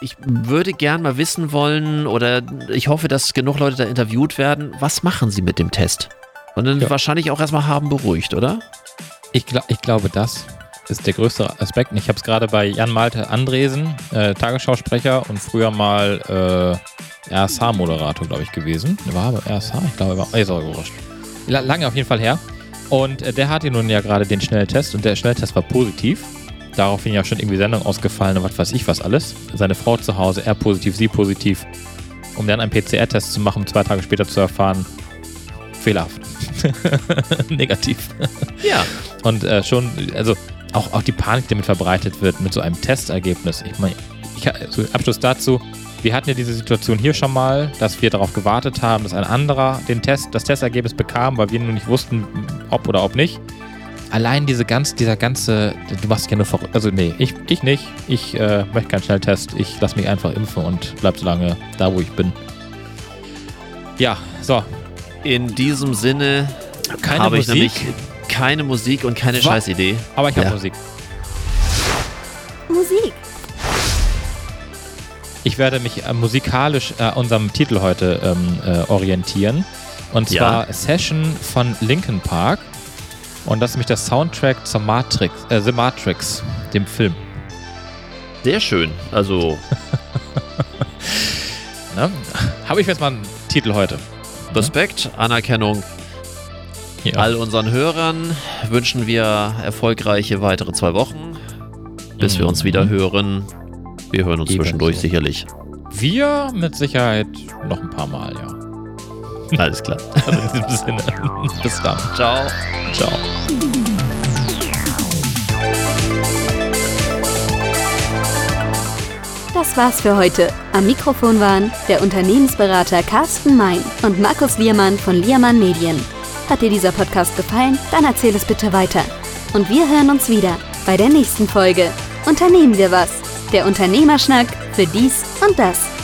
ich würde gern mal wissen wollen, oder ich hoffe, dass genug Leute da interviewt werden. Was machen sie mit dem Test? Und dann Ja. wahrscheinlich auch erstmal haben beruhigt, oder? Ich, gla ich glaube, das ist der größte Aspekt. Und ich habe es gerade bei Jan Malte Andresen, äh, Tagesschausprecher und früher mal äh, RSH-Moderator, glaube ich, gewesen. War aber RSH, ich glaube, er war. Ist auch wurscht. La- Lange auf jeden Fall her. Und äh, der hatte nun ja gerade den Schnelltest und der Schnelltest war positiv. Daraufhin ja schon irgendwie Sendung ausgefallen und was weiß ich was alles. Seine Frau zu Hause, er positiv, sie positiv. Um dann einen PCR-Test zu machen, um zwei Tage später zu erfahren, fehlerhaft. Negativ. Ja. Und äh, schon, also auch, auch die Panik, die damit verbreitet wird, mit so einem Testergebnis. Ich meine, ich, so Abschluss dazu. Wir hatten ja diese Situation hier schon mal, dass wir darauf gewartet haben, dass ein anderer den Test, das Testergebnis bekam, weil wir nur nicht wussten, ob oder ob nicht. Allein diese ganz, dieser ganze, du machst dich ja nur verrückt. Also nee, ich, ich nicht. Ich äh, möchte keinen Schnelltest. Ich lasse mich einfach impfen und bleib so lange da, wo ich bin. Ja, so. In diesem Sinne Keine habe ich Musik, nämlich keine Musik und keine Was? Scheißidee. aber ich habe Ja. Musik. Musik. Ich werde mich äh, musikalisch äh, unserem Titel heute ähm, äh, orientieren. Und zwar Session von Linkin Park. Und das ist nämlich der Soundtrack zur Matrix, äh, The Matrix, dem Film. Sehr schön. Also Ne? Habe ich jetzt mal einen Titel heute. Respekt, Anerkennung Ja. all unseren Hörern. Wünschen wir erfolgreiche weitere zwei Wochen, bis wir uns Mhm. wieder hören. Wir hören uns Ebenso. zwischendurch sicherlich. Wir mit Sicherheit noch ein paar Mal, ja. Alles klar. Also in diesem Sinne. Bis dann. Ciao. Ciao. Das war's für heute. Am Mikrofon waren der Unternehmensberater Carsten Mein und Markus Liermann von Liermann Medien. Hat dir dieser Podcast gefallen? Dann erzähl es bitte weiter. Und wir hören uns wieder bei der nächsten Folge. Unternehmen wir was? Der Unternehmerschnack für dies und das.